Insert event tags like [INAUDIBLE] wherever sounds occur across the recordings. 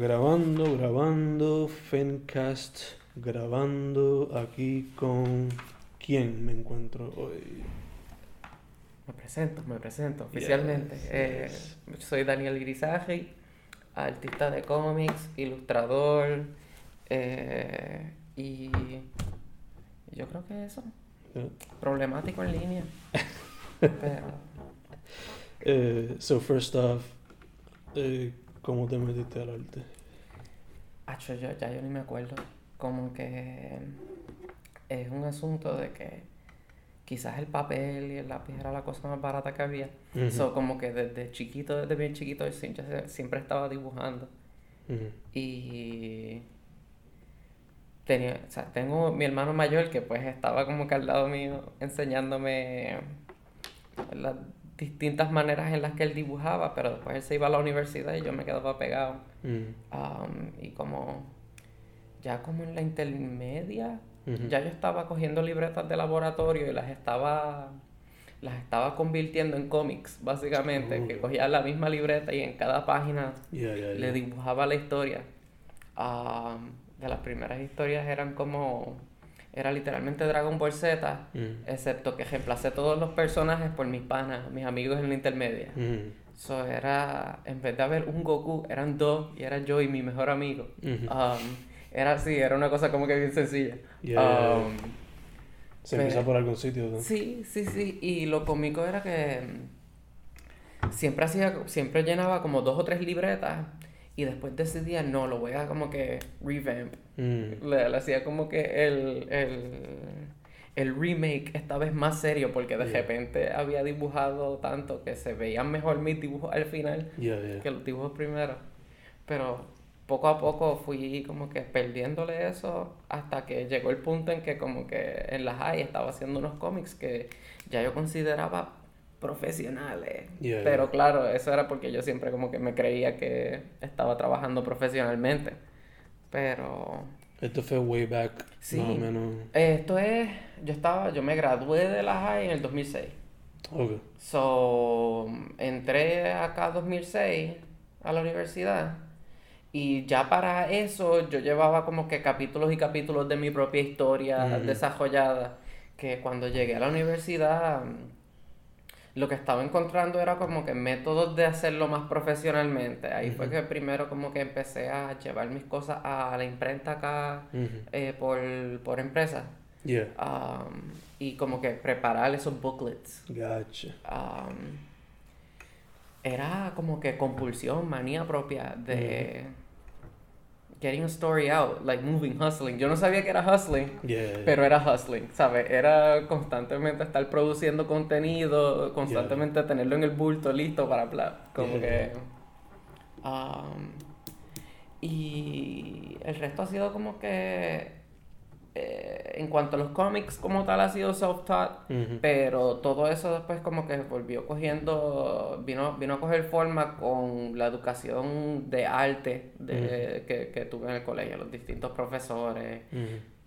Grabando, grabando, Fencast, grabando aquí con... ¿Quién me encuentro hoy? Me presento, me presento oficialmente. Yes, Eh, yes. soy Daniel Grisaje, artista de cómics, ilustrador, eh, y yo creo que eso, Yeah. problemático en línea. [LAUGHS] Pero Eh, so first off, eh, ¿cómo te metiste al arte? Acho, yo, ya yo ni me acuerdo. Como que es un asunto de que quizás el papel y el lápiz era la cosa más barata que había. Ujú, So, como que desde chiquito, desde bien chiquito, yo sie- yo sie- siempre estaba dibujando. ujú. Y tenía, o sea, tengo mi hermano mayor que pues estaba como que al lado mío enseñándome las distintas maneras en las que él dibujaba, pero después él se iba a la universidad y yo me quedaba pegado. Mm, Um, y como ya como en la intermedia, ya yo estaba cogiendo libretas de laboratorio y las estaba las estaba convirtiendo en cómics, básicamente, Oh. que cogía la misma libreta y en cada página Yeah, yeah, le yeah. dibujaba la historia. Um, de las primeras historias eran como era literalmente Dragon Ball Z, Mm, excepto que reemplacé todos los personajes por mis panas, mis amigos en la intermedia. ujú, So era, en vez de haber un Goku, eran dos y era yo y mi mejor amigo. ujú. Um, era así, era una cosa como que bien sencilla. Yeah, yeah, yeah. Um, Se empieza por algún sitio, ¿no? sí, sí, sí. Y lo cómico era que mm, siempre hacía, siempre llenaba como dos o tres libretas y después decidía, no, lo voy a como que revamp. Mm, Le, le hacía como que el, el, el remake esta vez más serio porque de Yeah. repente había dibujado tanto que se veían mejor mis dibujos al final yeah, yeah. que los dibujos primero. Pero poco a poco fui como que perdiéndole eso hasta que llegó el punto en que como que en las high estaba haciendo unos cómics que ya yo consideraba profesionales. Yeah, Pero yeah. claro, eso era porque yo siempre como que me creía que estaba trabajando profesionalmente. Pero Esto fue way back, Sí. más o menos. esto es, yo estaba, yo me gradué de la high en el 2006. Ok. So, entré acá 2006 a la universidad y ya para eso yo llevaba como que capítulos y capítulos de mi propia historia Ujú. desarrollada que cuando llegué a la universidad mm, lo que estaba encontrando era como que métodos de hacerlo más profesionalmente. Ahí fue que primero como que empecé a llevar mis cosas a la imprenta acá eh, por, por empresa Yeah, um, y como que preparar esos booklets. gotcha. Um, era como que compulsión, manía propia de getting a story out, like moving, hustling. Yo no sabía que era hustling, Yeah. pero era hustling, ¿sabes? Era constantemente estar produciendo contenido, constantemente tenerlo en el bulto listo para hablar. Como Yeah. que. um, y el resto ha sido como que. Eh, en cuanto a los cómics, como tal, ha sido self-taught. Pero todo eso después como que volvió cogiendo, vino, vino a coger forma con la educación de arte de, que, que tuve en el colegio, los distintos profesores,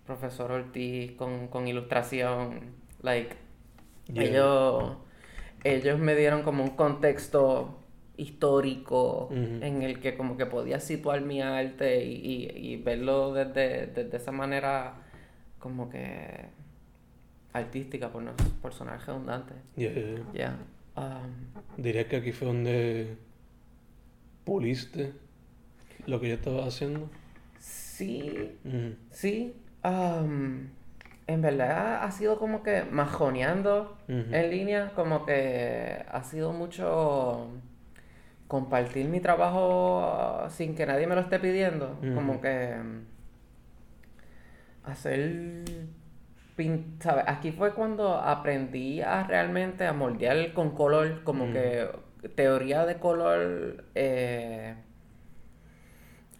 profesor Ortiz con, con ilustración, like, Yeah. ellos, ellos me dieron como un contexto histórico en el que como que podía situar mi arte y, y, y verlo desde, desde esa manera como que artística por, no, por sonar redundante. Yeah, yeah, yeah. Ya. Um, Diría que aquí fue donde puliste lo que yo estaba haciendo. sí, sí. um, en verdad ha sido como que majoneando en línea, como que ha sido mucho compartir mi trabajo sin que nadie me lo esté pidiendo. Como que hacer. Aquí fue cuando aprendí a realmente a moldear con color, como Mm. que teoría de color eh,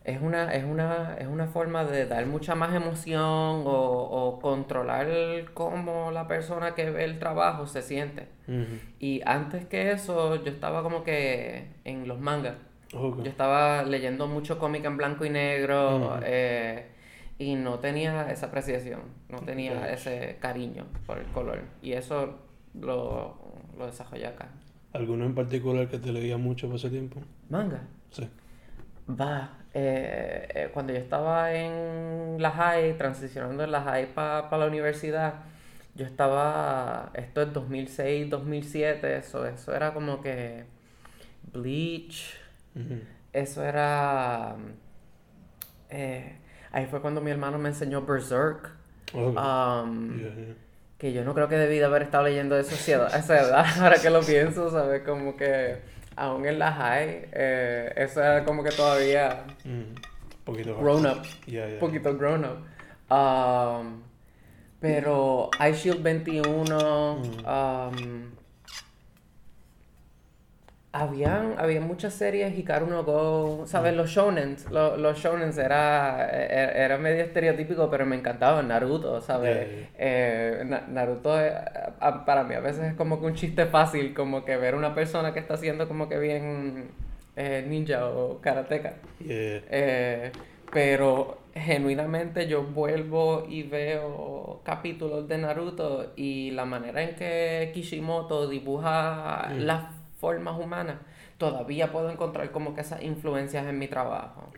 es una, es una, es una forma de dar mucha más emoción o, o controlar cómo la persona que ve el trabajo se siente. Y antes que eso, yo estaba como que en los mangas. Yo estaba leyendo mucho cómic en blanco y negro eh, y no tenía esa apreciación, no tenía ese cariño por el color. Y eso lo, lo desarrollé acá. ¿Alguno en particular que te leía mucho por ese tiempo? Manga. Sí. Va, eh, eh, cuando yo estaba en la high, transicionando en la high para la universidad, yo estaba, esto es 2006, 2007, eso, eso era como que Bleach, eso era... eh, ahí fue cuando mi hermano me enseñó Berserk. Ok. um, Yeah, yeah. que yo no creo que debí de haber estado leyendo eso a esa edad, [LAUGHS] ahora que lo pienso, ¿sabes? Como que aún en la high, eh, eso era como que todavía Mm. Poquito grown up, Yeah, poquito grown up. Um, pero Ice Shield 21, um, habían, había muchas series, Hikaru no Go, ¿sabes? Los shonens, lo- los shonens era, era, era medio estereotípico, pero me encantaba Naruto, ¿sabes? Yeah, yeah. Eh, Na- Naruto eh, a- para mí a veces es como que un chiste fácil, como que ver una persona que está haciendo como que bien eh, ninja o karateka. Yeah. Eh, pero genuinamente yo vuelvo y veo capítulos de Naruto y la manera en que Kishimoto dibuja Mm. las formas humanas, todavía puedo encontrar como que esas influencias en mi trabajo.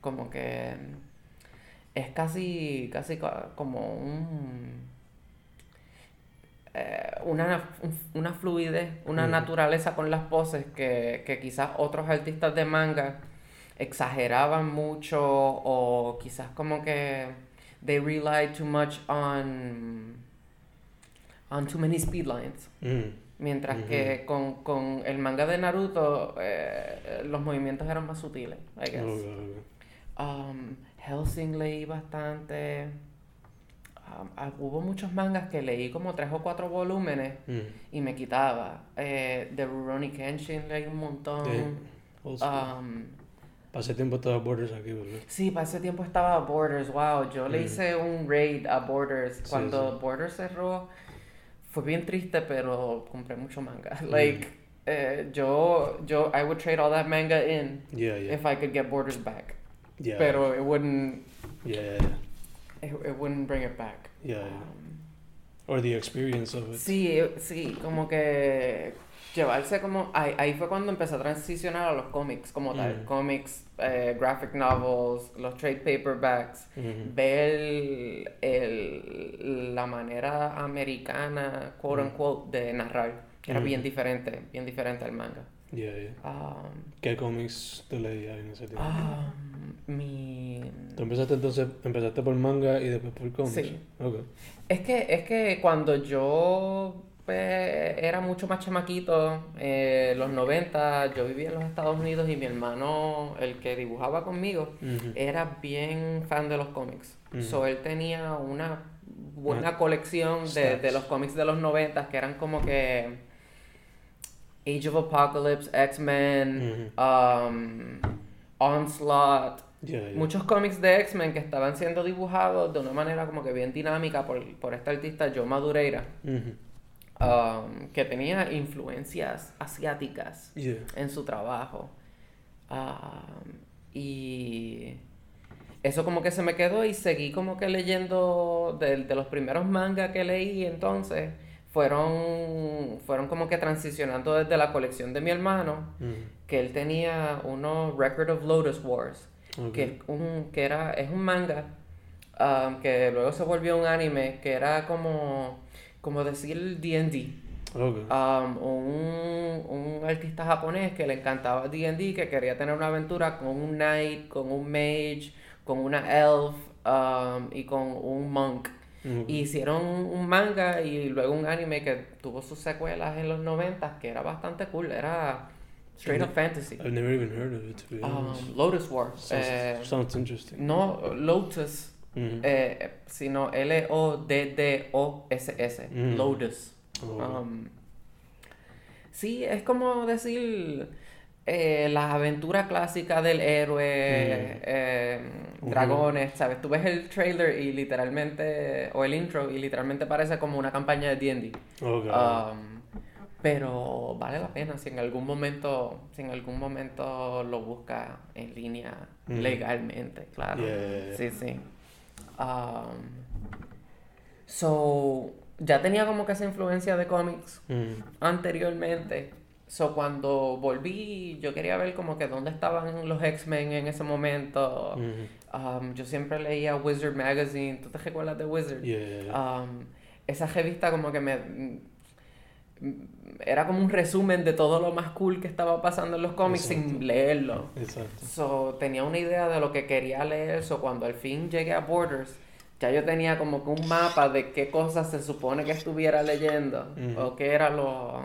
Como que es casi, casi ca- como un, eh, una, un- una fluidez, una naturaleza con las poses que, que quizás otros artistas de manga exageraban mucho o quizás como que they relied too much on, on too many speed lines. Mientras que con, con el manga de Naruto eh, los movimientos eran más sutiles, I guess. Ok, ok. Um, Helsing leí bastante. Um, ah, hubo muchos mangas que leí como tres o cuatro volúmenes Mm. y me quitaba. Eh, de Rurouni Kenshin leí un montón. Yeah. Um, Pasé tiempo estaba Borders aquí, ¿verdad? sí, para ese tiempo estaba Borders. Wow, yo le Mm. hice un raid a Borders. Sí, Cuando sí. Borders cerró, fue bien triste, pero compré mucho manga. Mm. Like, eh, yo, yo, I would trade all that manga in Yeah, yeah. if I could get Borders back. Yeah. Pero it wouldn't, Yeah, it, it wouldn't bring it back. Yeah, yeah. Um, Or the experience of it. sí, sí, como que llevarse como... Ahí, ahí fue cuando empecé a transicionar a los cómics como tal. Mm. Cómics, eh, graphic novels, los trade paperbacks. Mhm. Ver el, la manera americana, quote unquote, de narrar. Era Mm. bien diferente, bien diferente al manga. Yeah, yeah. Um, ¿Qué cómics te leías en ese tiempo? um, mi... Tú empezaste entonces, empezaste por manga y después por cómics. Sí. Ok. Es que, es que cuando yo pues, era mucho más chamaquito, eh, los 90, yo vivía en los Estados Unidos y mi hermano, el que dibujaba conmigo, era bien fan de los cómics. Ujú. So, él tenía una buena colección de, de los cómics de los 90 que eran como que Age of Apocalypse, X-Men, um, Onslaught, Yeah, yeah. muchos cómics de X-Men que estaban siendo dibujados de una manera como que bien dinámica por, por este artista Joe Madureira. Um, que tenía influencias asiáticas Yeah. en su trabajo. Um, y eso como que se me quedó y seguí como que leyendo de, de los primeros mangas que leí entonces. Fueron, fueron como que transicionando desde la colección de mi hermano, Ujú. que él tenía unos Record of Lotus Wars, que, es un, que era, es un manga um, que luego se volvió un anime, que era como, como decir D&D. Ok. Um, un, un artista japonés que le encantaba D&D, que quería tener una aventura con un knight, con un mage, con una elf um, y con un monk. Ok. Y hicieron un manga y luego un anime que tuvo sus secuelas en los 90 que era bastante cool, era straight up fantasy. I've never even heard of it, to be honest. Um, Lotus War. sounds, eh, sounds interesting. no Lotus, Eh, sino L-O-D-D-O-S-S. Mm. Lotus. Oh, Um, sí, es como decir eh, la aventura clásica del héroe, Mm. eh, dragones, ¿sabes? Tú ves el trailer y literalmente, o el intro, y literalmente parece como una campaña de D&D. ok. Um, pero vale la pena si en algún momento, si en algún momento lo busca en línea Mm. legalmente, claro. Yeah. Sí, sí. Um, so, ya tenía como que esa influencia de cómics Ujú. anteriormente, so cuando volví, yo quería ver como que dónde estaban los X-Men en ese momento. Mhm. Um, yo siempre leía Wizard Magazine. ¿Tú te recuerdas de Wizard? Yeah. Um, esa revista como que me... Era como un resumen de todo lo más cool que estaba pasando en los cómics Exacto. sin leerlo. Exacto. So, tenía una idea de lo que quería leer, so cuando al fin llegué a Borders, ya yo tenía como que un mapa de qué cosas se supone que estuviera leyendo, o qué era lo,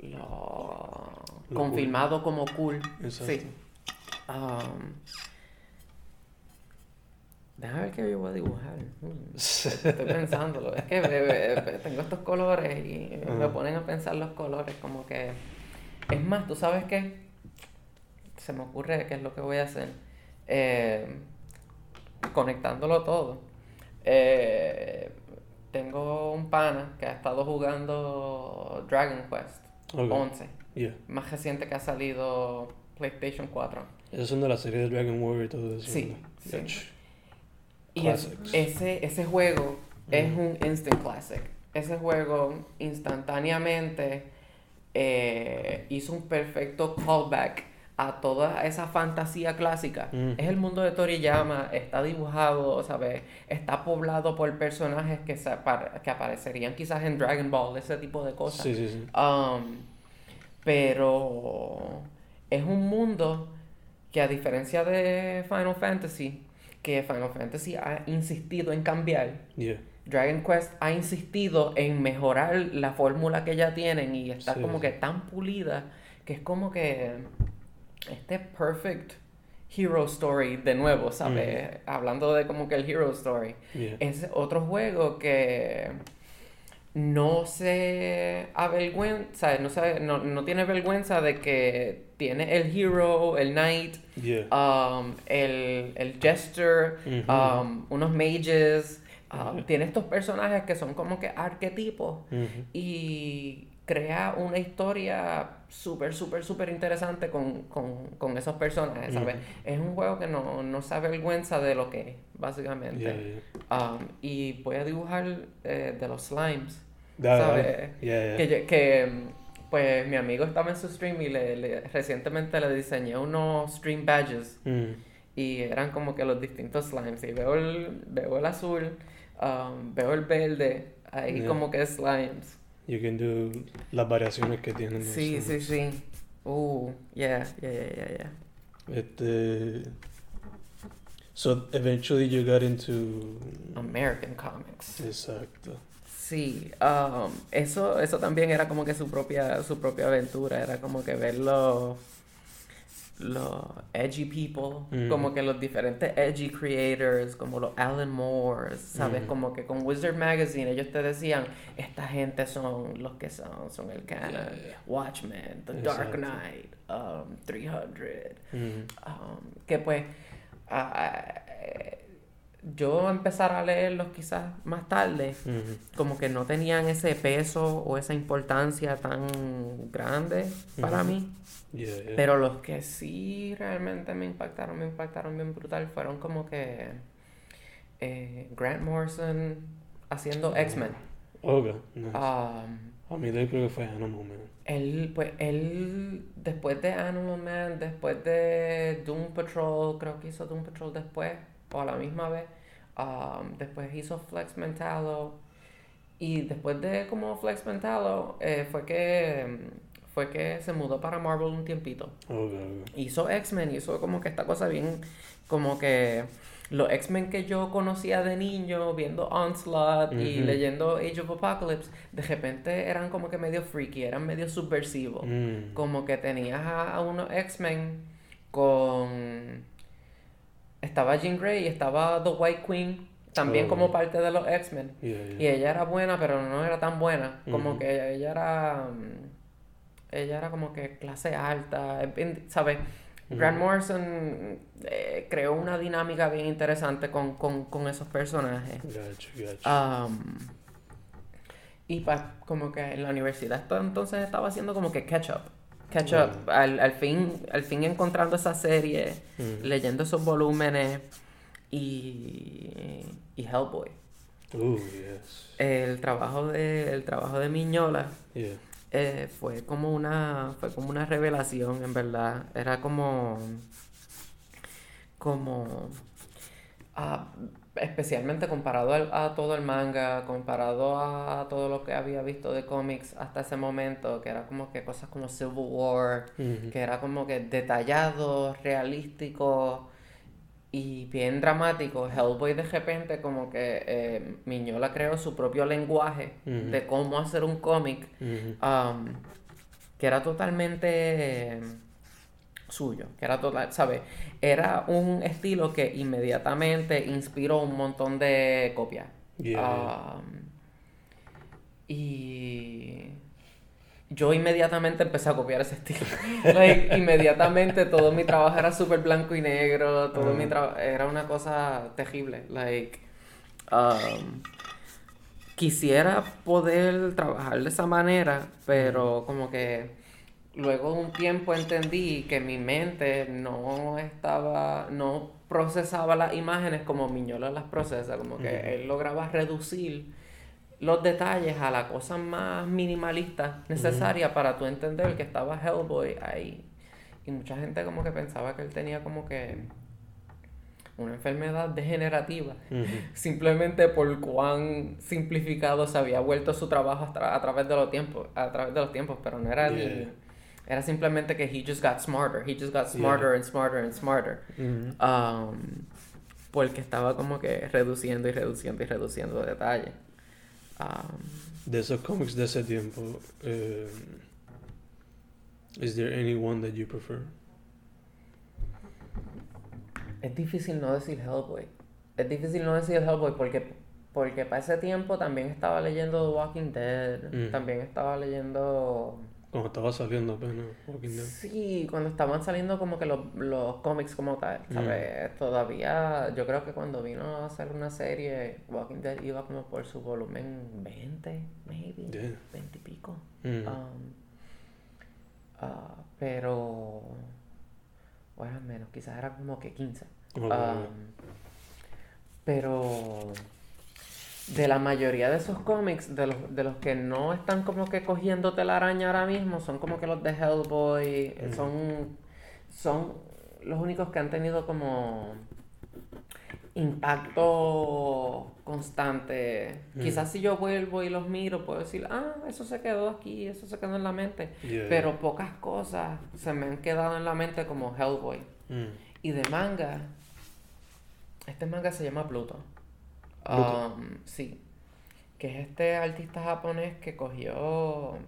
lo Lo confirmado como cool. Exacto. Sí. Um, déjame ver qué yo voy a dibujar. Mm, [LAUGHS] Estoy pensándolo. Es que ve- ve- tengo estos colores y me Ajá. ponen a pensar los colores. Como que. Es más, ¿tú sabes qué? Se me ocurre qué es lo que voy a hacer. Eh, conectándolo todo. Eh, tengo un pana que ha estado jugando Dragon Quest Ok. 11. Yeah. Más reciente que ha salido PlayStation 4. Esos son de la serie de Dragon Warrior y todo eso. Sí, ¿no? sí. Y es- ese, ese juego es un instant classic. Ese juego instantáneamente eh, hizo un perfecto callback a toda esa fantasía clásica. Es el mundo de Toriyama, está dibujado, ¿sabes? Está poblado por personajes que, se que aparecerían quizás en Dragon Ball, ese tipo de cosas. Sí, sí, sí. Um, pero es un mundo que a diferencia de Final Fantasy, que Final Fantasy ha insistido en cambiar, Yeah. Dragon Quest ha insistido en mejorar la fórmula que ya tienen y está Sí, como que tan pulida que es como que este perfect hero story de nuevo, ¿sabes? Hablando de como que el hero story. Yeah. Es otro juego que no se avergüenza, no, se- no, no tiene vergüenza de que tiene el hero, el knight, Yeah. um, el, el jester, um, unos mages. Ujú. Tiene estos personajes que son como que arquetipos Mhm. y crea una historia súper, súper, súper interesante con, con, con esos personajes, ¿sabes? Es un juego que no, no se avergüenza de lo que es, básicamente. Yeah, yeah. Um, y voy a dibujar eh, de los slimes. ¿Sabes? Que, pues mi amigo estaba en su stream y le, le- recientemente le diseñé unos stream badges Mm. y eran como que los distintos slimes. Y veo el, veo el azul, um, veo el verde, ahí Yeah. como que slimes. You can do las variaciones que tienen. Sí, sí, sí. Uh, yeah, yeah, yeah, yeah, yeah. Este. So eventually you got into. American comics. Exacto. Sí, um, eso, eso también era como que su propia, su propia aventura, era como que ver los, los edgy people, Mm. como que los diferentes edgy creators, como los Alan Moore, ¿sabes? Mm. Como que con Wizard Magazine ellos te decían, esta gente son los que son, son el canon, Yeah, yeah. Watchmen, The Dark. Knight, um, 300, Mm. um, que pues eh, yo empezar a leerlos quizás más tarde, como que no tenían ese peso o esa importancia tan grande para Ujú. mí. Yeah, yeah. Pero los que sí realmente me impactaron, me impactaron bien brutal, fueron como que eh, Grant Morrison haciendo X-Men. Okay. nice. Um, A mí creo que fue Animal Man. él, pues, él, después de Animal Man, después de Doom Patrol, creo que hizo Doom Patrol después, o a la misma vez, um, después hizo Flex Mentalo, y después de como Flex Mentalo, eh, fue que, fue que se mudó para Marvel un tiempito. Okay, okay. Hizo X-Men, hizo como que esta cosa bien, como que los X-Men que yo conocía de niño, viendo Onslaught y leyendo Age of Apocalypse, de repente eran como que medio freaky, eran medio subversivos. Mm. Como que tenías a, a unos X-Men con... Estaba Jean Grey y estaba The White Queen, también Oh. como parte de los X-Men. Yeah, Y ella era buena, pero no era tan buena. Como que ella era. mm, Ella era como que clase alta. ¿Sabes? Grant. Morrison eh, creó una dinámica bien interesante con, con, con esos personajes. Gotcha, gotcha. Um, y pa- como que en la universidad entonces estaba haciendo como que catch up. Catch up. Mm. Al, al fin, al fin encontrando esa serie, Mm. leyendo esos volúmenes y, y Hellboy. Ooh, yes. El trabajo de, el trabajo de Miñola Yeah. eh, fue como una fue como una revelación en verdad era como como ah, especialmente comparado a todo el manga comparado a todo lo que había visto de cómics hasta ese momento que era como que cosas como Civil War que era como que detallado realístico y bien dramático, Hellboy de repente como que eh, Miñola creó su propio lenguaje de cómo hacer un cómic um, que era totalmente suyo, que era total, ¿sabes? Era un estilo que inmediatamente inspiró un montón de copias. Um, y yo inmediatamente empecé a copiar ese estilo. [LAUGHS] inmediatamente todo mi trabajo era súper blanco y negro, todo mi trabajo era una cosa terrible. Like, um, quisiera poder trabajar de esa manera, pero como que luego de un tiempo entendí que mi mente no estaba, no procesaba las imágenes como Miñola las procesa, como que él lograba reducir los detalles a la cosa más minimalista necesaria para tú entender que estaba Hellboy ahí. Y mucha gente como que pensaba que él tenía como que una enfermedad degenerativa, [LAUGHS] simplemente por cuán simplificado se había vuelto su trabajo a, través de los tiempos, a través de los tiempos, pero no era ni era simplemente que he just got smarter, he just got smarter and smarter and smarter. Um, porque estaba como que reduciendo y reduciendo y reduciendo detalles. Um, de esos cómics de ese tiempo, uh, is there any one that you prefer? Es difícil no decir Hellboy. Es difícil no decir Hellboy porque, porque para ese tiempo también estaba leyendo The Walking Dead, mm. también estaba leyendo cuando estaba saliendo apenas Walking Dead. Sí, cuando estaban saliendo como que los, los cómics como tal, ¿sabes? Mm. Todavía, yo creo que cuando vino a hacer una serie, Walking Dead iba como por su volumen 20, maybe, 20 y pico. Mm. Um, uh, pero, bueno, menos, quizás era como que 15. Um, pero de la mayoría de esos cómics, de los, de los que no están como que cogiendo araña ahora mismo, son como que los de Hellboy, eh, son, son los únicos que han tenido como impacto constante. Quizás si yo vuelvo y los miro, puedo decir, ah, eso se quedó aquí, eso se quedó en la mente. Pero pocas cosas se me han quedado en la mente como Hellboy. Mm. Y de manga, este manga se llama Pluto. Um, sí. Que es este artista japonés que cogió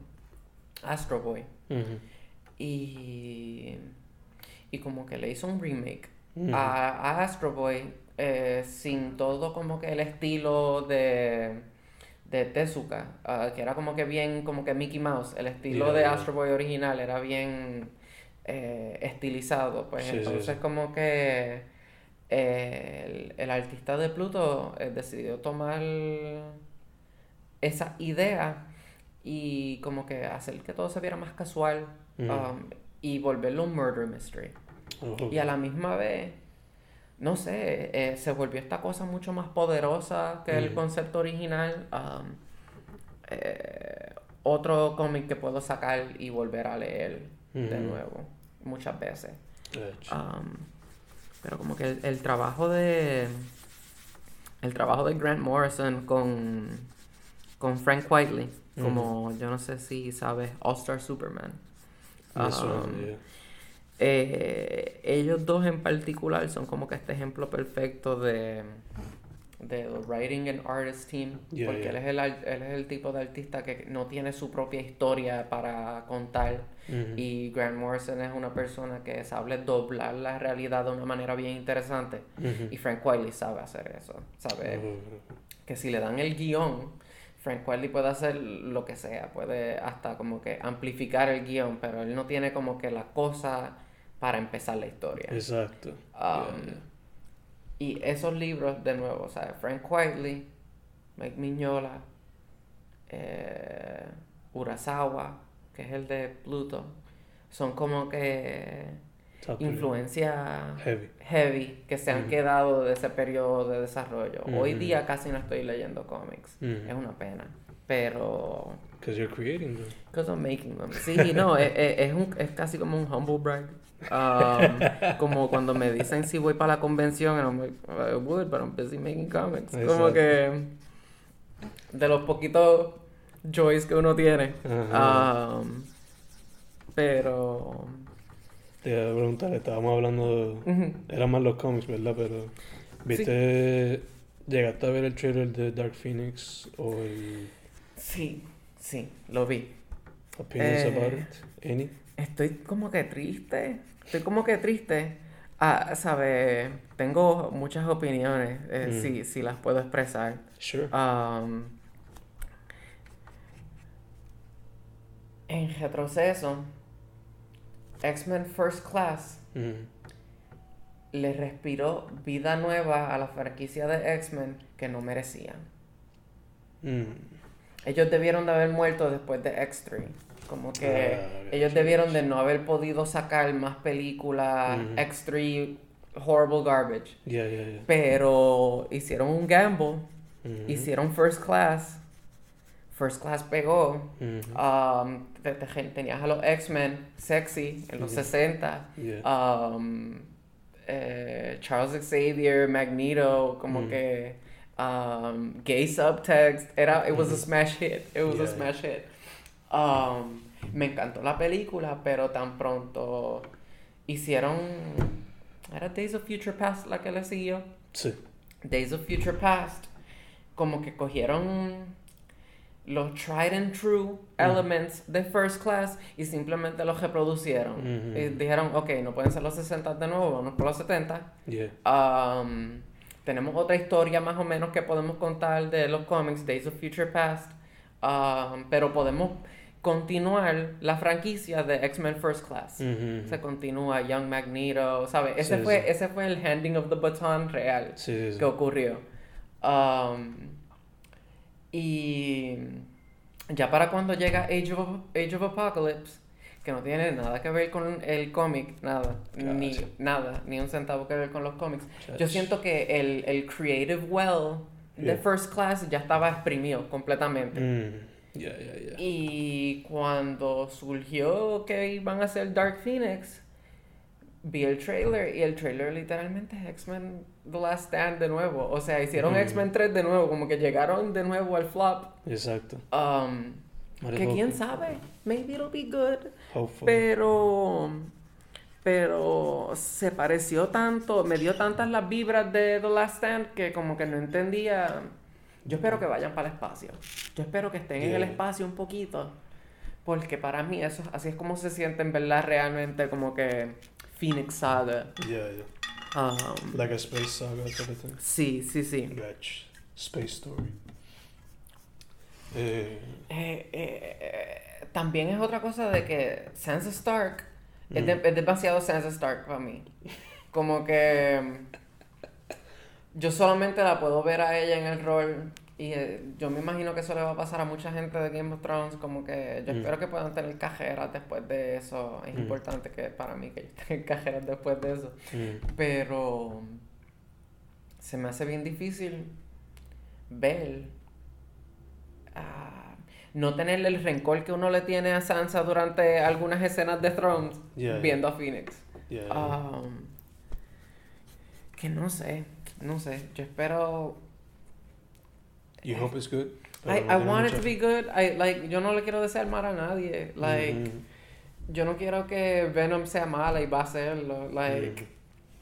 Astro Boy. Y. Y como que le hizo un remake a, Astro Boy eh, sin todo como que el estilo de de Tezuka, ah, que era como que bien, como que Mickey Mouse, el estilo de Astro Boy original era bien eh, estilizado, pues entonces como que el, artista de Pluto eh, decidió tomar esa idea y como que hacer que todo se viera más casual um, y volverlo un murder mystery. Oh, y a la misma vez, no sé, eh, se volvió esta cosa mucho más poderosa que el concepto original. Um, eh, otro cómic que puedo sacar y volver a leer de nuevo muchas veces. Pero como que el, trabajo de. El trabajo de Grant Morrison con. con Frank Whiteley. Como yo no sé si sabes, All Star Superman. Um, eh, ellos dos en particular son como que este ejemplo perfecto de de Writing and Artist Team, porque Él, es el, él es el tipo de artista que no tiene su propia historia para contar y Grant Morrison es una persona que sabe doblar la realidad de una manera bien interesante. Y Frank Wiley sabe hacer eso, sabe que si le dan el guion, Frank Wiley puede hacer lo que sea, puede hasta como que amplificar el guion, pero él no tiene como que la cosa para empezar la historia. Exacto. Um, y esos libros, de nuevo, o sea, Frank Whiteley, Mike Miñola, eh, Urasawa, que es el de Pluto, son como que influencia heavy. que se han quedado de ese periodo de desarrollo. Hoy día casi no estoy leyendo cómics, es una pena. pero... Because you're creating them. Because I'm making them. Sí, no, es, [LAUGHS] es, es un, es casi como un humble brag. Um, [LAUGHS] como cuando me dicen si voy para la convención, and I'm like, I would, but I'm busy making comics. Como que de los poquitos joys que uno tiene. Ajá. Um, pero Te iba a preguntar, estábamos hablando. ujú, Eran más los cómics, ¿verdad? Pero. ¿Viste. ¿Llegaste a ver el trailer de Dark Phoenix o el sí, sí, lo vi. Opinions Eh. about it? Any? Estoy como que triste. Estoy como que triste. Ah, sabe, tengo muchas opiniones, eh, Mm. si, si las puedo expresar. Sure. Um, en retroceso, X-Men First Class le respiró vida nueva a la franquicia de X-Men que no merecían. Mm. Ellos debieron de haber muerto después de X3. Como que Ah, ellos debieron de no haber podido sacar más películas Ujú. X3 horrible garbage. Yeah, yeah, yeah. Pero hicieron un gamble, hicieron First Class. First Class pegó. Mhm. Um, te- te- tenías a los X-Men sexy en los Ujú. 60. Yeah. Um, eh, Charles Xavier, Magneto, como que um, gay subtext. Era, it was a smash hit. It was a Yeah. smash hit. Um, me encantó la película, pero tan pronto hicieron. Era Days of Future Past la que le siguió. Sí. Days of Future Past, como que cogieron los tried and true elements de First Class y simplemente los reproducieron. Ujú. Y dijeron, ok, no pueden ser los 60 de nuevo, vamos por los 70. Yeah. Um, tenemos otra historia más o menos que podemos contar de los cómics, Days of Future Past, um, pero podemos continuar la franquicia de X-Men First Class. Mhm. Se continúa Young Magneto, ¿sabes? Ese, Sí, fue, sí. ese fue el handing of the baton real sí. que ocurrió. Um, y ya para cuando llega Age of, Age of Apocalypse, que no tiene nada que ver con el cómic, nada, ni nada, ni un centavo que ver con los cómics. Yo siento que el, el creative well de Yeah. First Class ya estaba exprimido completamente. Mm. Yeah, yeah, yeah. Y cuando surgió que iban a hacer Dark Phoenix, vi el trailer y el trailer literalmente es X-Men The Last Stand de nuevo. O sea, hicieron. X-Men 3 de nuevo, como que llegaron de nuevo al flop. Exacto. Um, que quién be. sabe, maybe it'll be good. Hopefully. Pero, pero se pareció tanto, me dio tantas las vibras de The Last Stand que como que no entendía. Yo espero que vayan para el espacio. Yo espero que estén en el Yeah. espacio un poquito. Porque para mí eso, así es como se siente en verdad realmente como que Phoenix Saga. Yeah, yeah. Um, Like a space saga type of thing. sí, sí, sí. Gotcha. Space story. Eh, Eh, eh, eh, también es otra cosa de que Sansa Stark es, de- Mm. es demasiado Sansa Stark para mí. Como que mm, yo solamente la puedo ver a ella en el rol y eh, yo me imagino que eso le va a pasar a mucha gente de Game of Thrones. Como que yo Mm. espero que puedan tener cajeras después de eso. Es Mm. importante que para mí que ellos [LAUGHS] tengan cajeras después de eso. mm. Pero se me hace bien difícil ver ah, no tenerle el rencor que uno le tiene a Sansa durante algunas escenas de Thrones Yeah, viendo a Phoenix. Yeah. Um, que no sé, no sé. Yo espero. You hope it's good. I, I want it to be good. I, like, yo no le quiero desear mal a nadie. Like, Mhm. yo no quiero que Venom sea mala y va a serlo. Like, Mhm.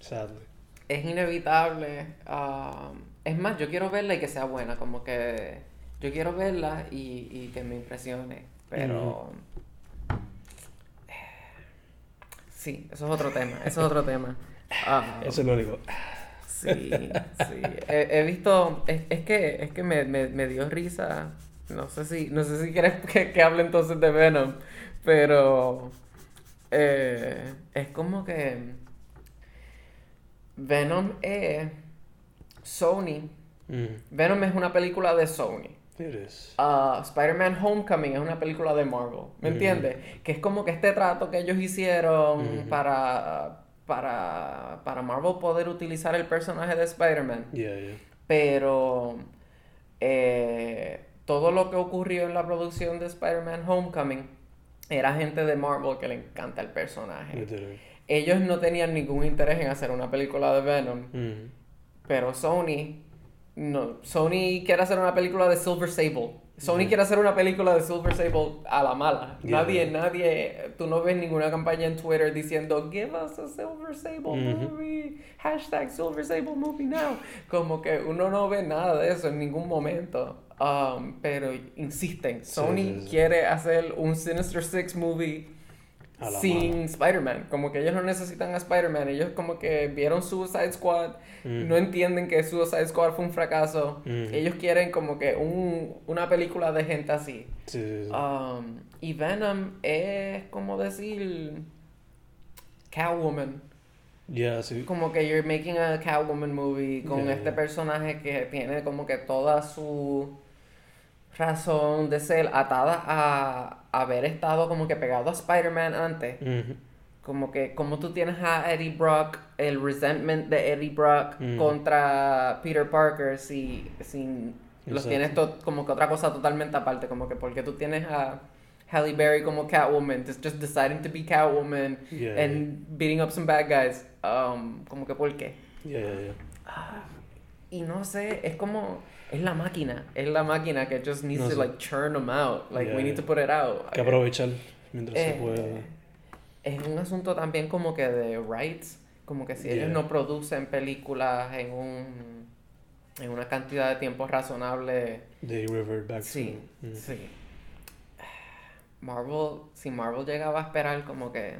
Sadly. es inevitable. um, es más, yo quiero verla y que sea buena, como que yo quiero verla y, y que me impresione, pero... Sí, eso es otro tema, eso es otro tema. [LAUGHS] Eso es lo único. Sí, sí. He, he visto, es, es que, es que me, me, me dio risa, no sé si, no sé si quieres [LAUGHS] que, que hable entonces de Venom, pero eh, es como que Venom es Sony. Mm. Venom es una película de Sony. Ah, Spider-Man Homecoming es una película de Marvel. ¿Me Mm. entiendes? Que es como que este trato que ellos hicieron Mm. para, para, para Marvel poder utilizar el personaje de Spider-Man. Yeah, yeah. Pero eh, todo lo que ocurrió en la producción de Spider-Man Homecoming era gente de Marvel que le encanta el personaje. Ellos no tenían ningún interés en hacer una película de Venom, Ujú. pero Sony no, Sony quiere hacer una película de Silver Sable. Sony quiere hacer una película de Silver Sable a la mala. Yeah. Nadie, nadie, tú no ves ninguna campaña en Twitter diciendo give us a Silver Sable movie, hashtag Silver Sable movie now. Como que uno no ve nada de eso en ningún momento. Um, pero insisten, Sony sí, sí. quiere hacer un Sinister Six movie sin Spider-Man. Como que ellos no necesitan a Spider-Man. Ellos como que vieron Suicide Squad, Mm. no entienden que Suicide Squad fue un fracaso. Mm. Ellos quieren como que un, una película de gente así. Sí, sí, sí. Um, y Venom es como decir Catwoman. Ya, sí. Como que you're making a Catwoman movie con Yeah, este yeah. personaje que tiene como que toda su razón de ser atada a haber estado como que pegado a Spider-Man antes. Como que como tú tienes a Eddie Brock, el resentment de Eddie Brock contra Peter Parker, si, si los tienes como que otra cosa totalmente aparte, como que porque tú tienes a Halle Berry como Catwoman, just just deciding to be Catwoman Yeah, and beating up some bad guys, um, como que por qué. yeah, yeah, yeah. Y no sé, es como es la máquina, es la máquina que just needs No to sé. like churn them out, like Yeah, we need to put it out. Que aprovechar mientras Eh, se pueda. es un asunto también como que de rights, como que si ellos no producen películas en un en una cantidad de tiempo razonable, They revert back sí, to. Mm. sí. Marvel, si Marvel llegaba a esperar como que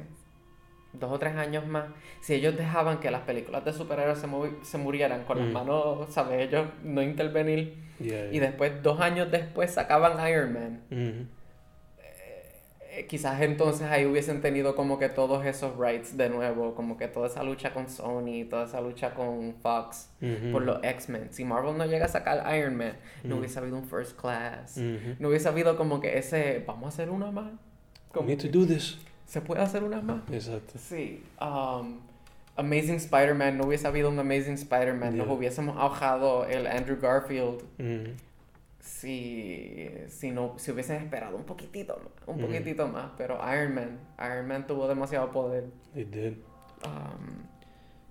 dos o tres años más, si ellos dejaban que las películas de superhéroes se, murieran con las Mm. manos, ¿sabes? Ellos no intervenir Yeah, y después, dos años después, sacaban Iron Man. Ujú. Eh, quizás entonces ahí hubiesen tenido como que todos esos rights de nuevo, como que toda esa lucha con Sony, toda esa lucha con Fox Ujú. por los X-Men. Si Marvel no llega a sacar Iron Man, no Ujú. hubiese habido un First Class, Ujú. no hubiese habido como que ese, vamos a hacer una más. We Como need to do this. ¿Se puede hacer una más? Exacto. Sí. um, Amazing Spider-Man, no hubiese habido un Amazing Spider-Man, nos Yeah. hubiésemos ahogado el Andrew Garfield Ujú. si, si no si hubiesen esperado un poquitito más, un Ujú. poquitito más, pero Iron Man, Iron Man tuvo demasiado poder. They did. Um,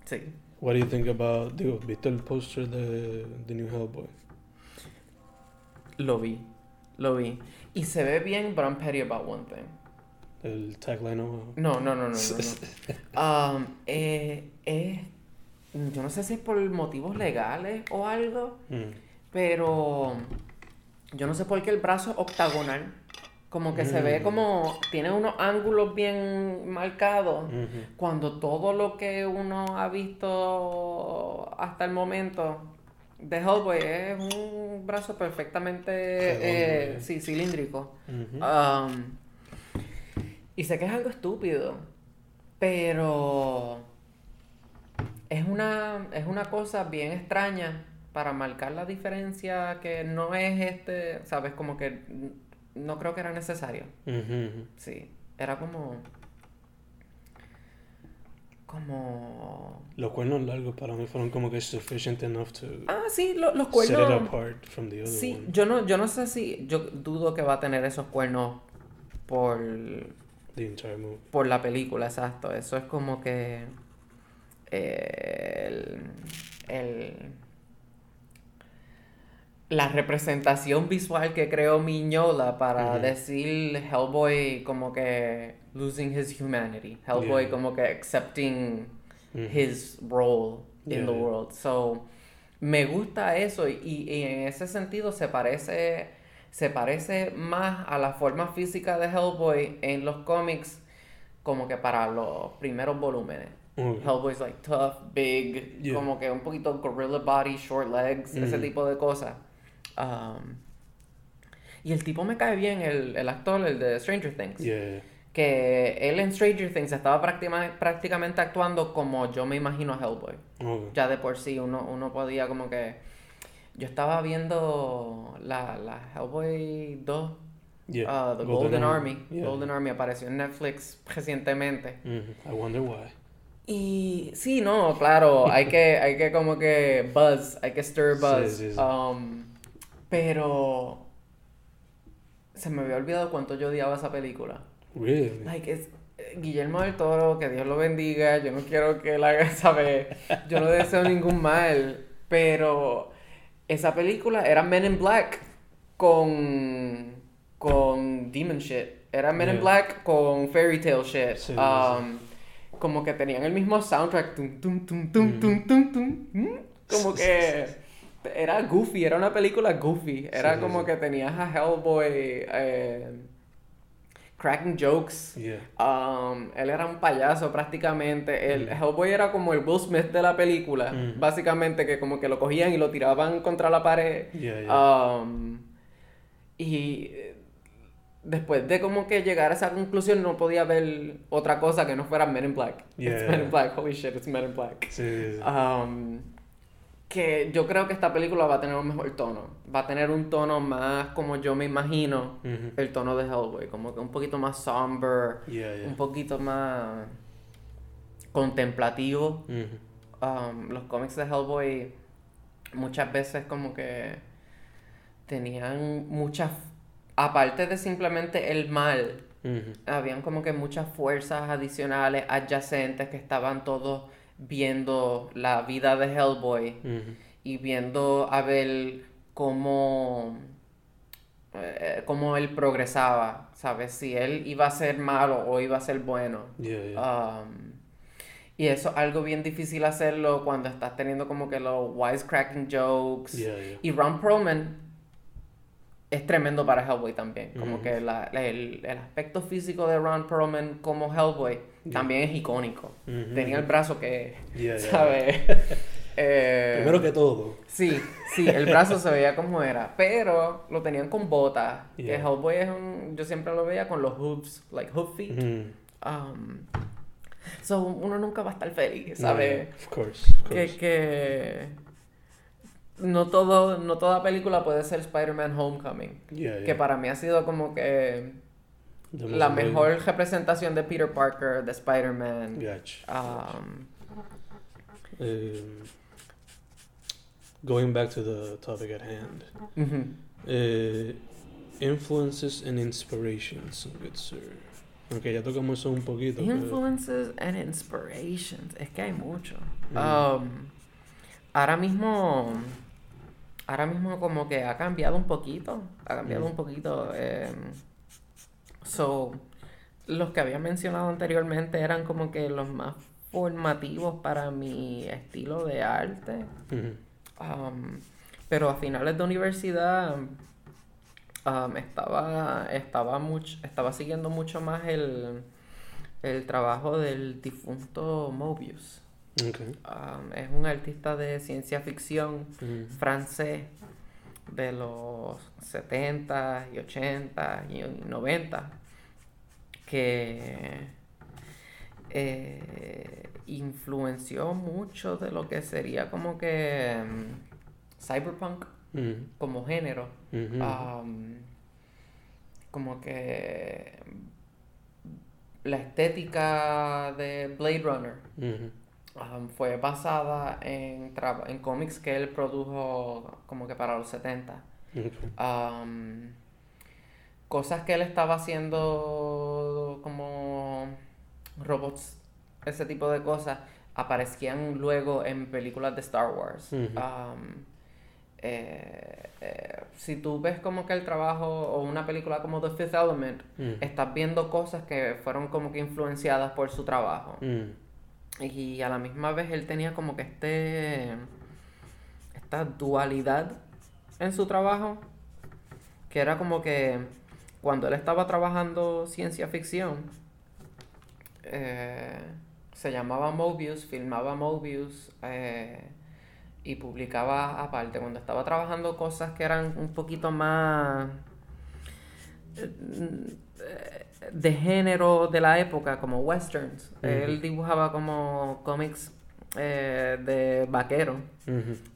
sí. What do you think about, digo, ¿viste el poster de The New Hellboy? Lo vi, lo vi. Y se ve bien, but I'm petty about one thing. El tagline o... No, no, no, no, no. no. [LAUGHS] Um, eh, eh, yo no sé si es por motivos legales o algo, Mm. pero yo no sé por qué el brazo es octagonal. Como que se ve Mm. como, tiene unos ángulos bien marcados. Cuando todo lo que uno ha visto hasta el momento de Hellboy es un brazo perfectamente eh, sí, cilíndrico. Um, y sé que es algo estúpido, pero es una, es una cosa bien extraña para marcar la diferencia que no es este, sabes, como que no creo que era necesario. Sí, era como... Como... Los cuernos largos para mí fueron como que sufficient enough to Ah, sí, lo- los set it cuernos... apart from the other Sí, one. yo no, yo no sé si... Yo dudo que va a tener esos cuernos por The entire movie. por la película, exacto. Eso es como que eh, el, el- la representación visual que creó Miñola para decir Hellboy como que losing his humanity, Hellboy Yeah. como que accepting his role in Yeah, the world. So, me gusta eso y, y en ese sentido se parece se parece más a la forma física de Hellboy en los cómics como que para los primeros volúmenes. Ok. Hellboy's like tough, big, Yeah. como que un poquito gorilla body, short legs, ese tipo de cosas. Um, y el tipo me cae bien, el, el actor, el de Stranger Things Yeah. que él en Stranger Things estaba práctima- prácticamente actuando como yo me imagino a Hellboy. Ya de por sí uno, uno podía como que... Yo estaba viendo la, la Hellboy 2, Yeah. uh, The Golden, Army. Yeah. Golden Army apareció en Netflix recientemente. Mhm. I wonder why. Y sí, no, claro, hay que, [LAUGHS] hay que como que buzz, hay que stir Sí, buzz. sí, sí. Um, pero se me había olvidado cuánto yo odiaba esa película. Really? Like, es, eh, Guillermo del Toro, que Dios lo bendiga, yo no quiero que él haga, ¿sabes? Yo no deseo ningún mal, pero esa película era Men in Black con, con Demon Shit. Era Men in. Black con Fairy Tale Shit. Sí, sí, Um, Como que tenían el mismo soundtrack. Tum, tum, tum, tum, tum, tum, tum, mm. Como que era goofy, era una película goofy. Era Sí, como que tenías a Hellboy eh, cracking jokes. Yeah. Um, él era un payaso prácticamente. El Mm. Hellboy era como el Will Smith de la película. Mm. Básicamente que como que lo cogían y lo tiraban contra la pared. Yeah, yeah. Um, y después de como que llegar a esa conclusión no podía ver otra cosa que no fuera Men in Black. It's. Men in Black. Holy shit, it's Men in Black. Sí, sí, sí. Um, que yo creo que esta película va a tener un mejor tono. Va a tener un tono más como yo me imagino el tono de Hellboy. Como que un poquito más somber, Yeah, yeah. un poquito más contemplativo. Um, los cómics de Hellboy muchas veces como que tenían muchas... Aparte de simplemente el mal, habían como que muchas fuerzas adicionales adyacentes que estaban todos viendo la vida de Hellboy y viendo a ver cómo, eh, cómo él progresaba, ¿sabes? Si él iba a ser malo o iba a ser bueno. Yeah, yeah. Um, y eso es algo bien difícil hacerlo cuando estás teniendo como que los wisecracking jokes. Yeah. Y Ron Perlman es tremendo para Hellboy también. Como que la- el, el aspecto físico de Ron Perlman como Hellboy Yeah. también es icónico. Ujú. Tenía el brazo que, Yeah, yeah. ¿sabes? [LAUGHS] Eh, Primero que todo. Sí, sí, el brazo se veía como era, pero lo tenían con botas. Que. Hellboy es un, yo siempre lo veía con los hooves, like hoof feet. Ujú. Um, so, uno nunca va a estar feliz, ¿sabes? Of course, of Que, course. que no todo, no toda película puede ser Spider-Man Homecoming. Yeah, yeah. Que para mí ha sido como que la mejor representación de Peter Parker, de Spider-Man. Gotcha. Um, Um, going back to the topic at hand. Uh, influences and inspirations, good sir. Aunque ya tocamos eso un poquito. pero- Influences and inspirations. Es que hay mucho. Mm. Um, ahora mismo. Ahora mismo como que ha cambiado un poquito. Ha cambiado un poquito. em, so, los que había mencionado anteriormente eran como que los más formativos para mi estilo de arte. Um, pero a finales de universidad um, estaba, estaba, mucho, estaba siguiendo mucho más el, el trabajo del difunto Mobius. Okay. Um, es un artista de ciencia ficción Ujú. francés de los 70 y 80 y 90 que eh, influenció mucho de lo que sería como que mm, cyberpunk Ujú. como género Ujú. um, como que la estética de Blade Runner Ujú. Um, fue basada en, en cómics que él produjo como que para los 70. Okay. Um, cosas que él estaba haciendo como robots, ese tipo de cosas, aparecían luego en películas de Star Wars. Um, eh, eh, si tú ves como que el trabajo o una película como The Fifth Element, Ujú. estás viendo cosas que fueron como que influenciadas por su trabajo. Ujú. Y a la misma vez él tenía como que este esta dualidad en su trabajo, que era como que cuando él estaba trabajando ciencia ficción, eh, se llamaba Mobius, filmaba Mobius eh, y publicaba aparte. Cuando estaba trabajando cosas que eran un poquito más eh, de género de la época, como westerns. Él dibujaba como cómics eh, de vaquero.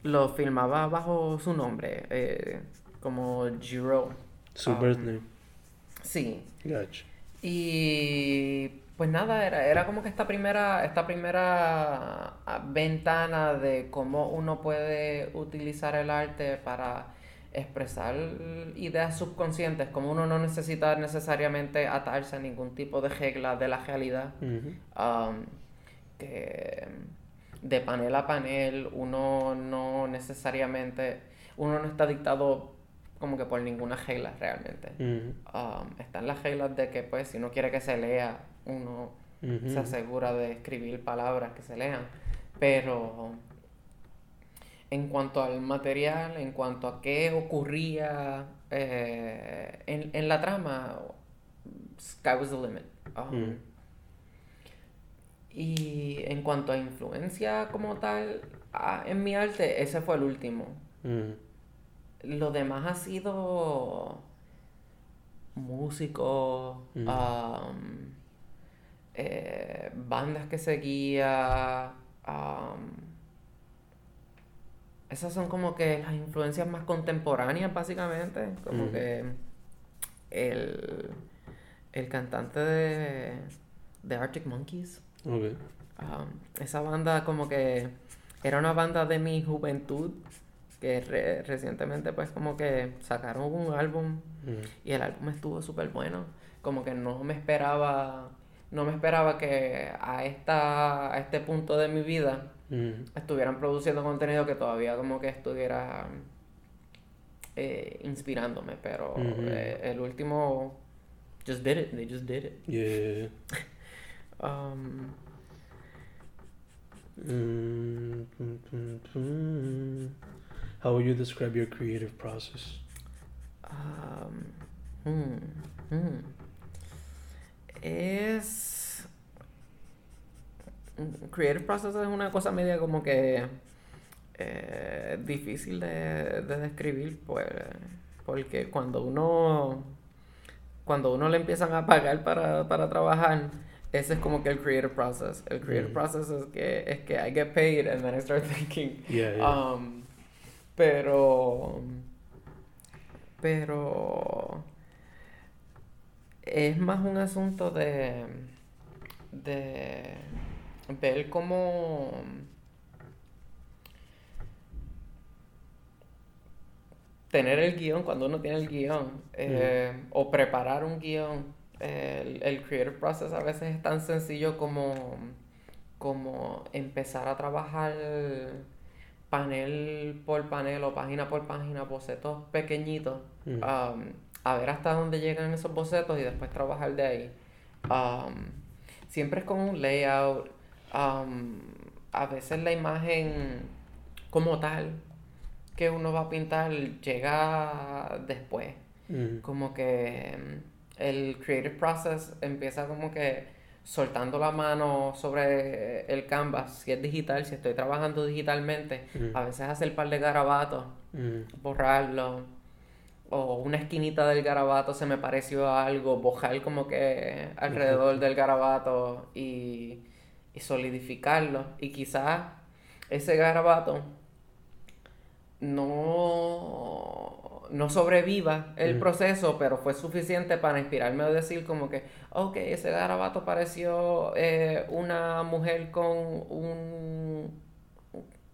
Lo filmaba bajo su nombre, eh, como Giro. Su Um, birth name. Sí. Gotcha. Y pues nada, era, era como que esta primera, esta primera ah, ventana de cómo uno puede utilizar el arte para expresar ideas subconscientes, como uno no necesita necesariamente atarse a ningún tipo de regla de la realidad. Um, que de panel a panel uno no necesariamente, uno no está dictado como que por ninguna regla realmente. Um, están las reglas de que pues si uno quiere que se lea, uno se asegura de escribir palabras que se lean, pero en cuanto al material, en cuanto a qué ocurría eh, en, en, la trama, sky was the limit. Um, y en cuanto a influencia como tal en mi arte, ese fue el último. Mm. Lo demás ha sido músicos, mm. eh, bandas que seguía. Esas son como que las influencias más contemporáneas, básicamente. Como mm. que el, el cantante de, de Arctic Monkeys. esa banda como que era una banda de mi juventud que recientemente pues como que sacaron un álbum y el álbum estuvo súper bueno. Como que no me esperaba, no me esperaba que a, esta, a este punto de mi vida estuvieran produciendo contenido que todavía como que estuviera eh, inspirándome, pero eh, el último just did it, they just did it. Yeah. [LAUGHS] Um, mm, mm, mm, How would you describe your creative process? Um, hmm, hmm. Es. Creative process es una cosa media como que. Eh, difícil de, de describir, pues. Porque cuando uno. Cuando uno le empiezan a pagar para, para trabajar ese es como que el creative process. El creative mm. process es que, es que I get paid and then I start [LAUGHS] thinking. Yeah, yeah. Um, pero. Pero. Es más un asunto de. de. Ver cómo. tener el guion cuando uno tiene el guion. Eh, mm. O preparar un guion el, el creative process a veces es tan sencillo como, como empezar a trabajar panel por panel o página por página, bocetos pequeñitos, mm. um, a ver hasta dónde llegan esos bocetos y después trabajar de ahí. Um, siempre es con un layout. Um, a veces la imagen como tal que uno va a pintar llega después. Mm. Como que el creative process empieza como que soltando la mano sobre el canvas, si es digital, si estoy trabajando digitalmente, a veces hacer par de garabatos, borrarlo, o una esquinita del garabato se me pareció a algo, bojar como que alrededor del garabato y, y solidificarlo, y quizás ese garabato no no sobreviva el proceso, pero fue suficiente para inspirarme a decir como que, ok, ese garabato pareció eh, una mujer con un,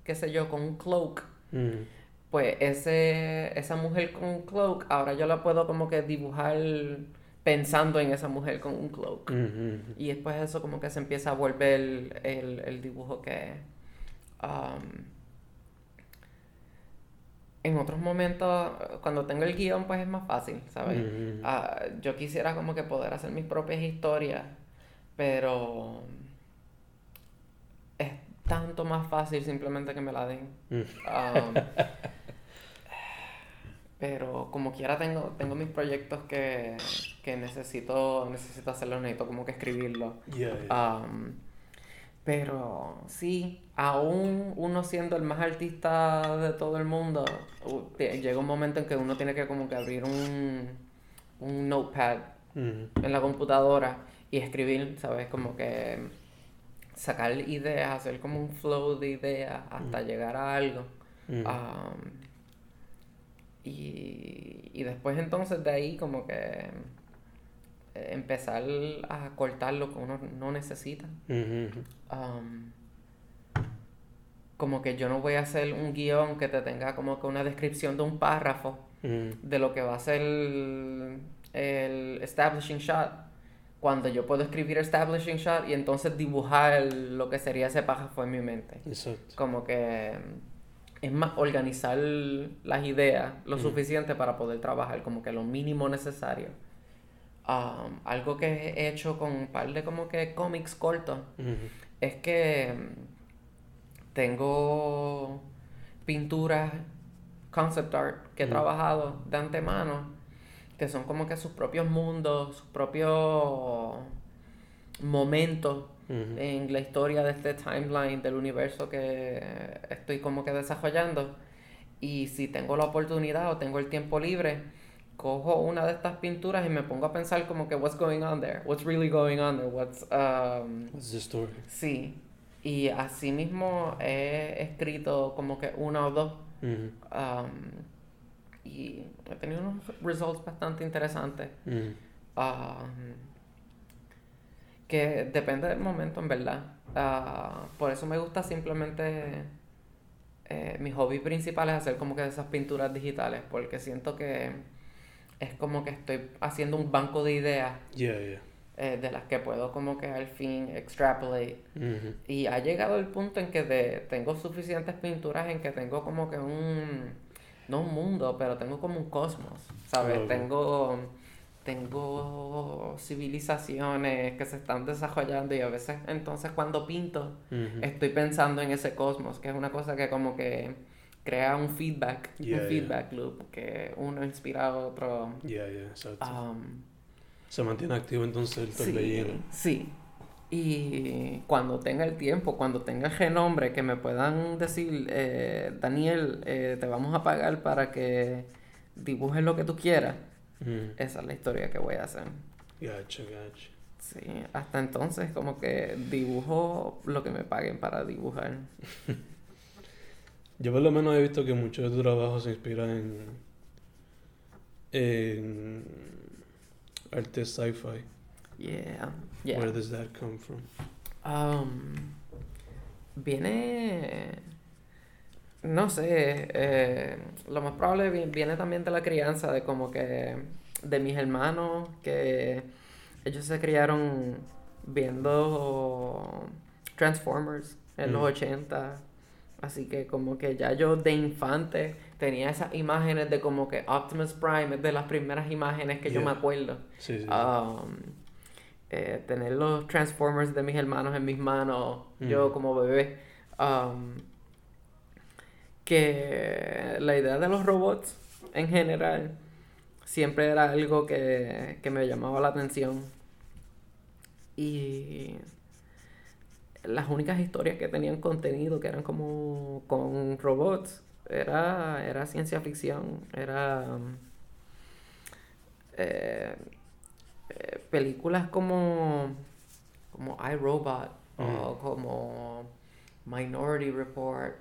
qué sé yo, con un cloak. Mm. Pues ese, esa mujer con un cloak, ahora yo la puedo como que dibujar pensando en esa mujer con un cloak. Mm-hmm. Y después eso como que se empieza a volver el, el dibujo que... Um, en otros momentos, cuando tengo el guion, pues es más fácil, ¿sabes? Ah, yo quisiera como que poder hacer mis propias historias, pero es tanto más fácil simplemente que me la den. Mm. Um, pero como quiera tengo, tengo mis proyectos que, que necesito, necesito hacerlo, necesito como que escribirlo. Um, pero sí, aún uno siendo el más artista de todo el mundo, llega un momento en que uno tiene que como que abrir un, un notepad en la computadora y escribir, ¿sabes? Como que sacar ideas, hacer como un flow de ideas hasta llegar a algo. Y, y después entonces de ahí como que empezar a cortar lo que uno no necesita. Um, como que yo no voy a hacer un guion que te tenga como que una descripción de un párrafo de lo que va a ser el, el establishing shot cuando yo puedo escribir establishing shot y entonces dibujar lo que sería ese párrafo en mi mente. Exacto. Como que es más organizar las ideas lo Mm. suficiente para poder trabajar, como que lo mínimo necesario. Um, algo que he hecho con un par de como que cómics cortos es que mm, tengo pinturas concept art que he Mm. trabajado de antemano que son como que sus propios mundos, sus propios momentos Ujú. en la historia de este timeline del universo que estoy como que desarrollando. Y si tengo la oportunidad o tengo el tiempo libre, cojo una de estas pinturas y me pongo a pensar como que what's going on there, what's really going on there, what's um, What's the story? sí. Y así mismo he escrito como que una o dos Ujú. um, y he tenido unos results bastante interesantes. Ujú. Um, que depende del momento, en verdad. Ah, por eso me gusta simplemente. eh, mi hobby principal es hacer como que esas pinturas digitales, porque siento que es como que estoy haciendo un banco de ideas Yeah, yeah. eh, de las que puedo como que al fin extrapolate. Ujú. Y ha llegado el punto en que de, tengo suficientes pinturas en que tengo como que un, no un mundo, pero tengo como un cosmos, ¿sabes? Ok. Tengo, tengo civilizaciones que se están desarrollando y a veces entonces cuando pinto estoy pensando en ese cosmos, que es una cosa que como que crea un feedback, Yeah, un yeah. feedback loop, que uno inspira a otro. Yeah, um, Se mantiene activo entonces el Sí, torbellino. sí. Y cuando tenga el tiempo, cuando tenga el renombre, que me puedan decir, eh, Daniel, eh, te vamos a pagar para que dibujes lo que tú quieras. Esa es la historia que voy a hacer. Gotcha, gotcha. Sí, hasta entonces como que dibujo lo que me paguen para dibujar. Yo por lo menos he visto que mucho de tu trabajo se inspira en, en arte sci-fi. Yeah, yeah. Where does that come from? Um, viene, no sé, eh, lo más probable vi- viene también de la crianza, de como que de mis hermanos, que ellos se criaron viendo Transformers en los Mm. 80, así que como que ya yo de infante tenía esas imágenes de como que Optimus Prime es de las primeras imágenes que yo me acuerdo. Sí, sí. Um, eh, tener los Transformers de mis hermanos en mis manos, yo Mm. como bebé. um, que la idea de los robots en general siempre era algo que, que me llamaba la atención. Y las únicas historias que tenían contenido, que eran como con robots, era, era ciencia ficción, era... eh, eh, películas como como iRobot o como Minority Report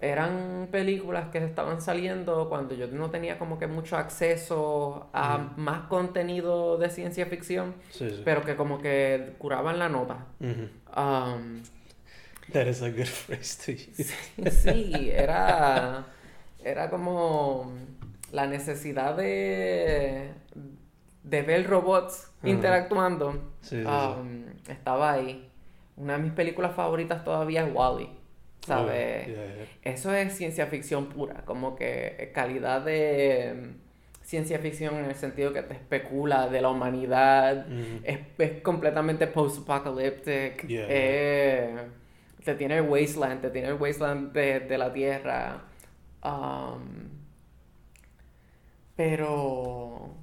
eran películas que estaban saliendo cuando yo no tenía como que mucho acceso a más contenido de ciencia ficción sí, sí. pero que como que curaban la nota. Um, That is a good phrase to use. [LAUGHS] Sí, era, era como la necesidad de, de ver robots interactuando. Sí, sí, sí. um, estaba ahí. Una de mis películas favoritas todavía es Wally. ¿Sabes? Oh, yeah, yeah. Eso es ciencia ficción pura, como que calidad de mm, ciencia ficción en el sentido que te especula de la humanidad, Ujú. es, es completamente post-apocalyptic. Yeah. eh, te tiene el wasteland, te tiene el wasteland de, de la tierra. um, pero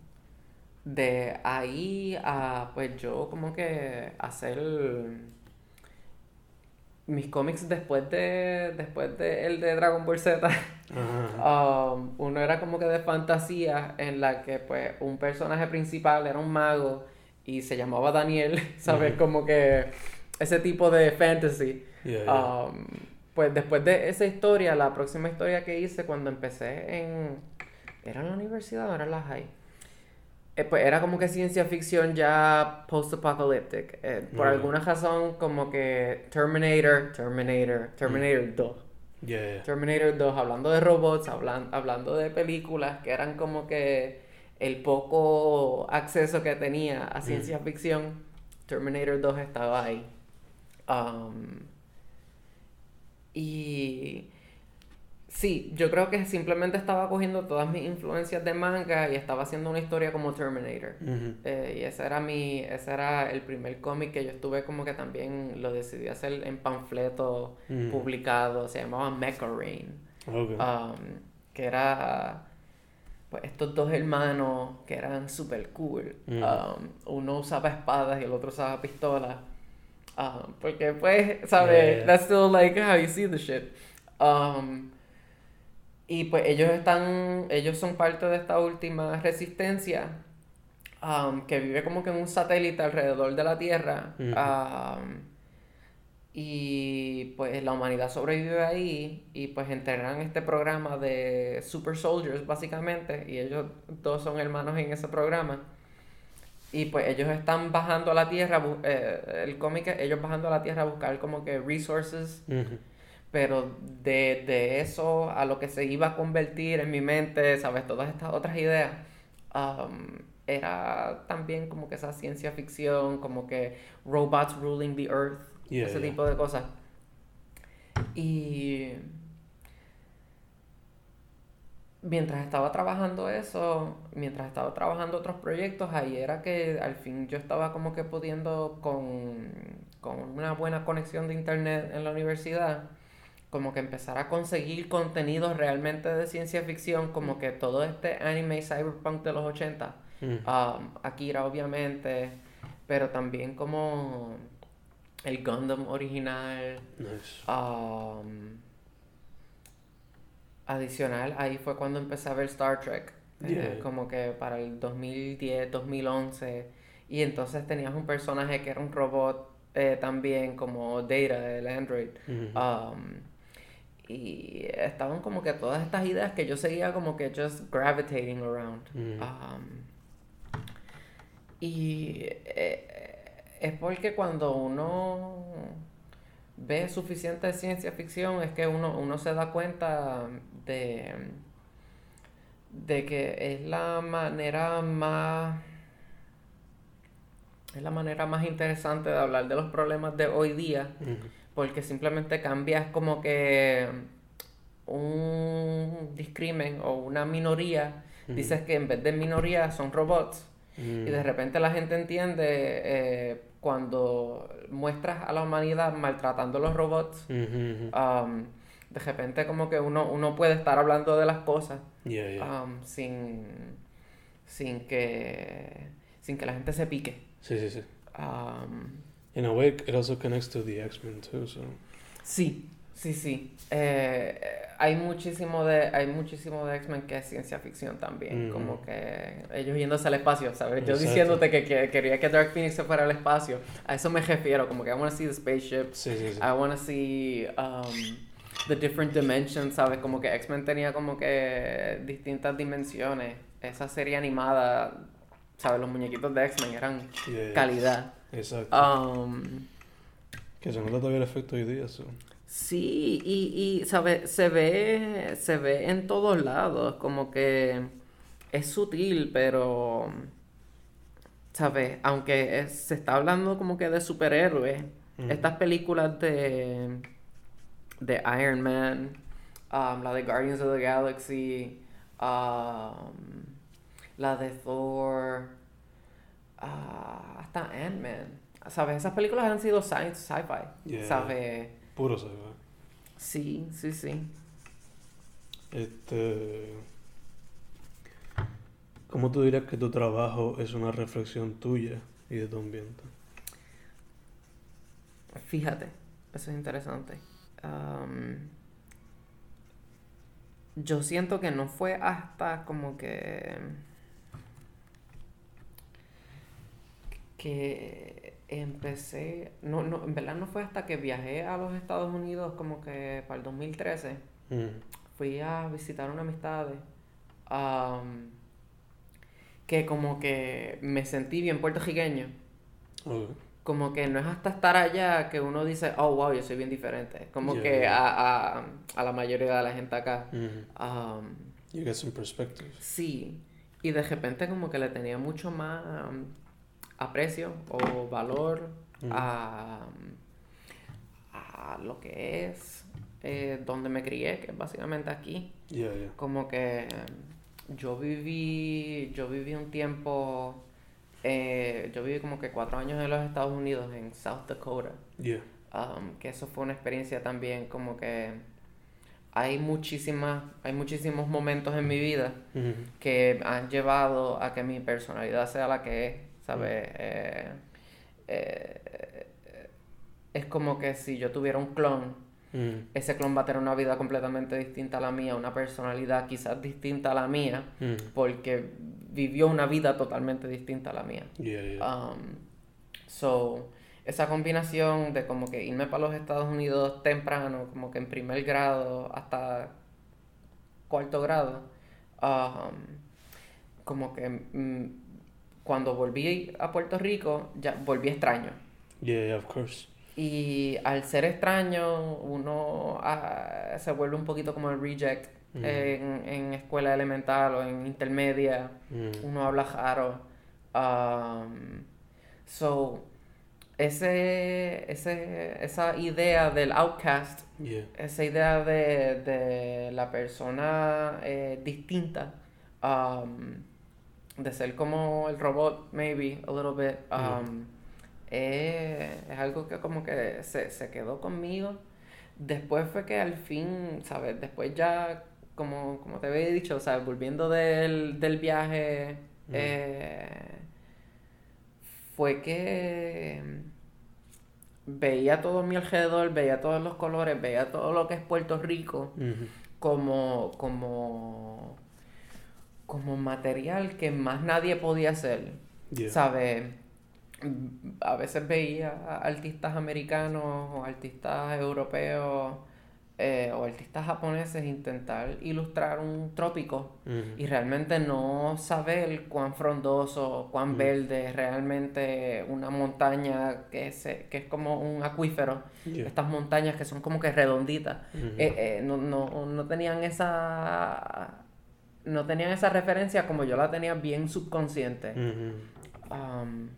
de ahí a pues yo como que hacer mis cómics después de después de el de Dragon Ball Z. [LAUGHS] Um, uno era como que de fantasía en la que pues un personaje principal era un mago y se llamaba Daniel, [LAUGHS] ¿sabes? Como que ese tipo de fantasy. Yeah, yeah. Um, pues después de esa historia, la próxima historia que hice cuando empecé en... ¿Era en la universidad o era en la high? Eh, pues era como que ciencia ficción ya post-apocalyptic. Eh, por alguna razón, como que Terminator, Terminator, Terminator 2. Yeah, yeah. Terminator 2, hablando de robots, hablan- hablando de películas que eran como que el poco acceso que tenía a ciencia ficción, Terminator 2 estaba ahí. Um, y sí, yo creo que simplemente estaba cogiendo todas mis influencias de manga y estaba haciendo una historia como Terminator. Eh, y ese era mi, ese era el primer cómic que yo estuve como que también lo decidí hacer en panfleto Mm. publicado, se llamaba Mecha Rain, um, que era pues estos dos hermanos que eran super cool. Um, uno usaba espadas y el otro usaba pistolas. Um, porque pues, ¿sabes? Yeah, yeah. That's still like how you see the shit. Um, y pues ellos están, ellos son parte de esta última resistencia um, que vive como que en un satélite alrededor de la Tierra. Ujú. um, y pues la humanidad sobrevive ahí y pues entrenan este programa de Super Soldiers básicamente y ellos dos son hermanos en ese programa. Y pues ellos están bajando a la Tierra, eh, el cómic ellos bajando a la Tierra a buscar como que resources Ujú. Pero de, de eso a lo que se iba a convertir en mi mente, ¿sabes? Todas estas otras ideas, um, era también como que esa ciencia ficción, como que robots ruling the earth, Yeah, ese yeah. tipo de cosas. Y mientras estaba trabajando eso, mientras estaba trabajando otros proyectos, ahí era que al fin yo estaba como que pudiendo con, con una buena conexión de internet en la universidad, como que empezar a conseguir contenidos realmente de ciencia ficción, como que todo este anime cyberpunk de los 80, Ujú. um, Akira obviamente, pero también como el Gundam original, Nice. Um, adicional, ahí fue cuando empecé a ver Star Trek. eh, como que para el 2010, 2011. Y entonces tenías un personaje que era un robot eh, también, como Data, el Android. Ujú. Um, y estaban como que todas estas ideas que yo seguía como que just gravitating around. Mm. Um, y eh, es porque cuando uno ve suficiente ciencia ficción es que uno, uno se da cuenta de, de que es la manera más es la manera más interesante de hablar de los problemas de hoy día. Porque simplemente cambias como que un discrimen o una minoría, dices que en vez de minoría son robots y de Mm. repente la gente entiende eh, cuando muestras a la humanidad maltratando a los robots, um, de repente como que uno, uno puede estar hablando de las cosas Yeah, yeah. um, sin, sin, que, sin que la gente se pique. Sí, sí, sí. Um, In a way, it also connects to the X-Men too, so. Sí, sí, sí. Eh, hay muchísimo de, hay muchísimo de X-Men que es ciencia ficción también, Ujú. como que ellos yéndose al espacio, ¿sabes? Yo Exacto. diciéndote que, que quería que Dark Phoenix se fuera al espacio, a eso me refiero, como que I want to see the spaceships, Sí, sí, sí. I want to see um, the different dimensions, ¿sabes? Como que X-Men tenía como que distintas dimensiones. Esa serie animada, ¿sabes? Los muñequitos de X-Men eran yeah. calidad. Exacto. Um, Que se nota todavía el efecto hoy día, so. Sí, y, y sabe, se ve, se ve en todos lados, como que es sutil, pero, ¿sabes? Aunque es- se está hablando como que de superhéroes, estas películas de, de Iron Man, um, la de Guardians of the Galaxy, um, la de Thor, ah, hasta Ant-Man, ¿sabes? Esas películas han sido science, sci-fi, Yeah. ¿sabes? Puro ve. Sí, sí, sí. Este. ¿Cómo tú dirías que tu trabajo es una reflexión tuya y de tu ambiente? Fíjate, eso es interesante. Yo siento que no fue hasta como que que empecé, no, no, en verdad no fue hasta que viajé a los Estados Unidos como que para el 2013 Mm. fui a visitar una amistad am, que como que me sentí bien puertorriqueño. Ok. Como que no es hasta estar allá que uno dice, oh, wow, yo soy bien diferente. Como Yeah, que yeah. A, a, a la mayoría de la gente acá. Mhm. um, You get some perspective. sí. Y de repente como que le tenía mucho más um, aprecio o valor Mm. a, a lo que es eh, donde me crié, que es básicamente aquí. Yeah, yeah. Como que yo viví, yo viví un tiempo, eh, yo viví como que cuatro años en los Estados Unidos, en South Dakota. Yeah. Um, que eso fue una experiencia también como que hay muchísimas, hay muchísimos momentos en mi vida que han llevado a que mi personalidad sea la que es, ¿sabes? Eh, eh, es como que si yo tuviera un clon, Mhm. ese clon va a tener una vida completamente distinta a la mía, una personalidad quizás distinta a la mía, Mhm. porque vivió una vida totalmente distinta a la mía. Yeah, yeah. Um, so, esa combinación de como que irme para los Estados Unidos temprano, como que en primer grado hasta cuarto grado, um, como que mm, cuando volví a Puerto Rico, ya volví extraño. Yeah, of course. Y al ser extraño, uno ah, se vuelve un poquito como el reject Mm. en, en escuela elemental o en intermedia. Mhm. Uno habla raro. Um, so, ese, ese, esa idea del outcast, Yeah. esa idea de, de la persona eh, distinta, um, de ser como el robot, maybe, a little bit, um, eh, es algo que como que se, se quedó conmigo. Después fue que al fin, ¿sabes? Después ya, como, como te había dicho, ¿sabes? Volviendo del, del viaje, Mm. eh, fue que veía todo a mi alrededor, veía todos los colores, veía todo lo que es Puerto Rico como, como, como material que más nadie podía hacer. Yeah. ¿Sabes? A veces veía artistas americanos o artistas europeos eh, o artistas japoneses intentar ilustrar un trópico y realmente no saber cuán frondoso, cuán Mm. verde es realmente una montaña que, se, que es como un acuífero. Yeah. Estas montañas que son como que redonditas. Eh, eh, no, no, no tenían esa no tenían esa referencia como yo la tenía bien subconsciente. Um,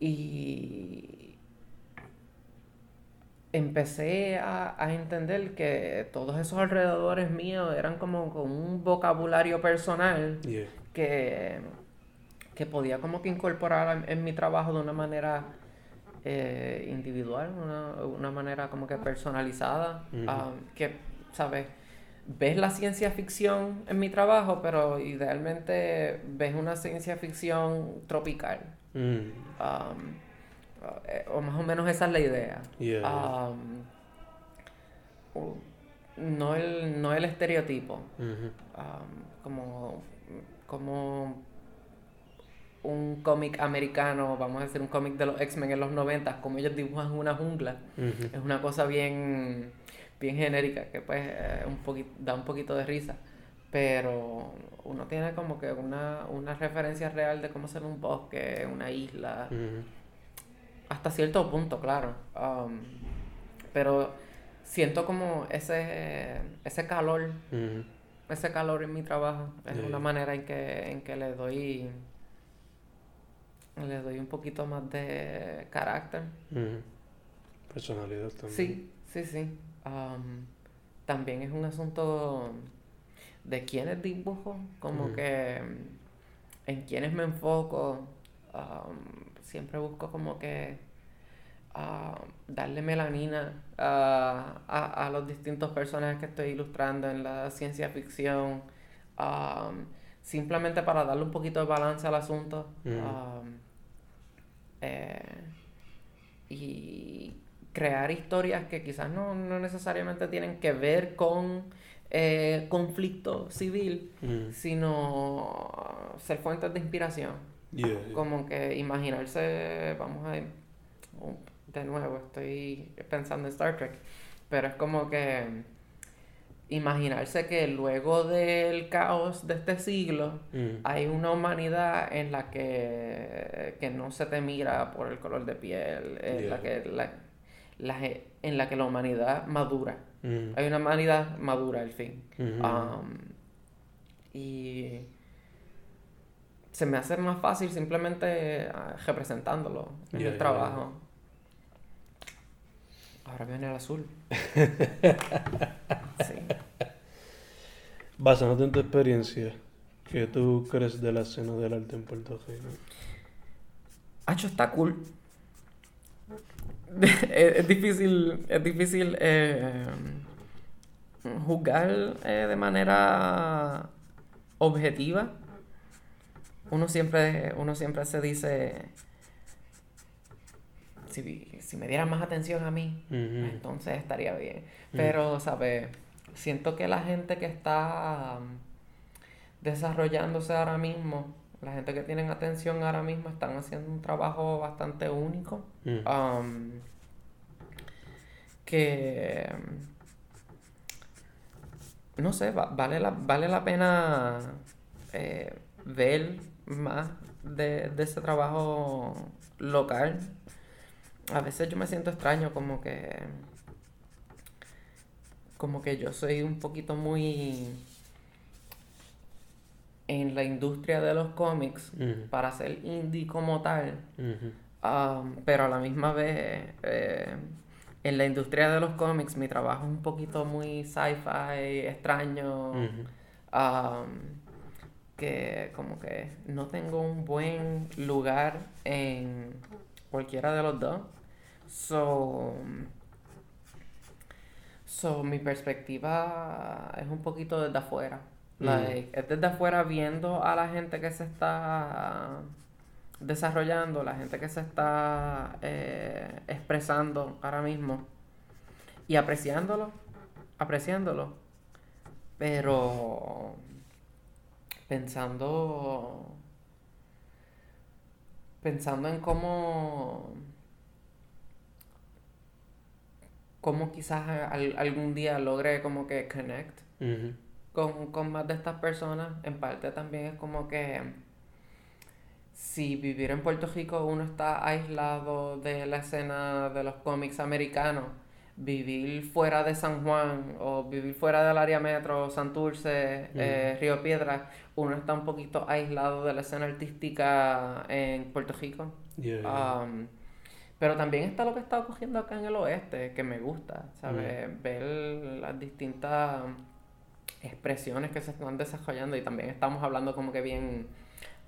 y empecé a, a entender que todos esos alrededores míos eran como con un vocabulario personal Yeah. que, que podía como que incorporar en, en mi trabajo de una manera eh, individual, una, una manera como que personalizada, ah, que, ¿sabes? Ves la ciencia ficción en mi trabajo, pero idealmente ves una ciencia ficción tropical. Mm. Um, eh, o más o menos esa es la idea. Yeah. Um, no, el, no el estereotipo Mhm. um, como, como un cómic americano, vamos a decir un cómic de los X-Men en los 90, como ellos dibujan una jungla, Mhm. es una cosa bien, bien genérica que pues eh, un poquito, da un poquito de risa, pero uno tiene como que una, una referencia real de cómo ser un bosque, una isla, hasta cierto punto, claro. Um, pero siento como ese, ese calor ese calor en mi trabajo es una manera en que, en que le doy le doy un poquito más de carácter. Personalidad también. Sí, sí, sí. Um, también es un asunto de quiénes dibujo, como Mm. que en quiénes me enfoco. Um, siempre busco como que darle melanina a, a, a los distintos personajes que estoy ilustrando en la ciencia ficción. um, simplemente para darle un poquito de balance al asunto. Mm. Um, eh, y crear historias que quizás no, no necesariamente tienen que ver con eh, conflicto civil, Mhm. sino ser fuentes de inspiración. Yeah, yeah. Como que imaginarse, vamos a ir, oh, de nuevo, estoy pensando en Star Trek, pero es como que imaginarse que luego del caos de este siglo Mm. hay una humanidad en la que, que no se te mira por el color de piel, en, la Yeah. que, la, la en la que la humanidad madura. Mm. Hay una humanidad madura al fin. Ujú. Um, y se me hace más fácil simplemente ah, representándolo en el trabajo. Ahora viene el azul. [LAUGHS] sí. Basándote en tu experiencia, ¿qué tú crees de la escena del arte en Puerto Rico? Hacho está cool. [LAUGHS] es, difícil, es difícil eh, juzgar eh, de manera objetiva. Uno siempre, uno siempre se dice, si, si me dieran más atención a mí, entonces estaría bien. Mm. Pero, ¿sabes? Siento que la gente que está um, desarrollándose ahora mismo, la gente que tienen atención ahora mismo, están haciendo un trabajo bastante único. Mm. um, que no sé, va- vale la, vale la pena eh, ver más de, de ese trabajo local. A veces yo me siento extraño como que como que yo soy un poquito muy en la industria de los cómics para ser indie como tal, um, pero a la misma vez eh, en la industria de los cómics mi trabajo es un poquito muy sci-fi, extraño, um, que como que no tengo un buen lugar en cualquiera de los dos. So, so mi perspectiva es un poquito desde afuera. Mm. Like, es desde afuera viendo a la gente que se está desarrollando, la gente que se está eh, expresando ahora mismo y apreciándolo, apreciándolo, pero pensando pensando en cómo cómo quizás al- algún día logre como que connect. Con, con más de estas personas, en parte también es como que si vivir en Puerto Rico uno está aislado de la escena de los cómics americanos, vivir fuera de San Juan o vivir fuera del área metro, Santurce, eh, Río Piedras, uno está un poquito aislado de la escena artística en Puerto Rico. Yeah, yeah. Um, pero también está lo que está ocurriendo acá en el oeste, que me gusta, ¿sabes? Ver las distintas expresiones que se están desarrollando y también estamos hablando como que bien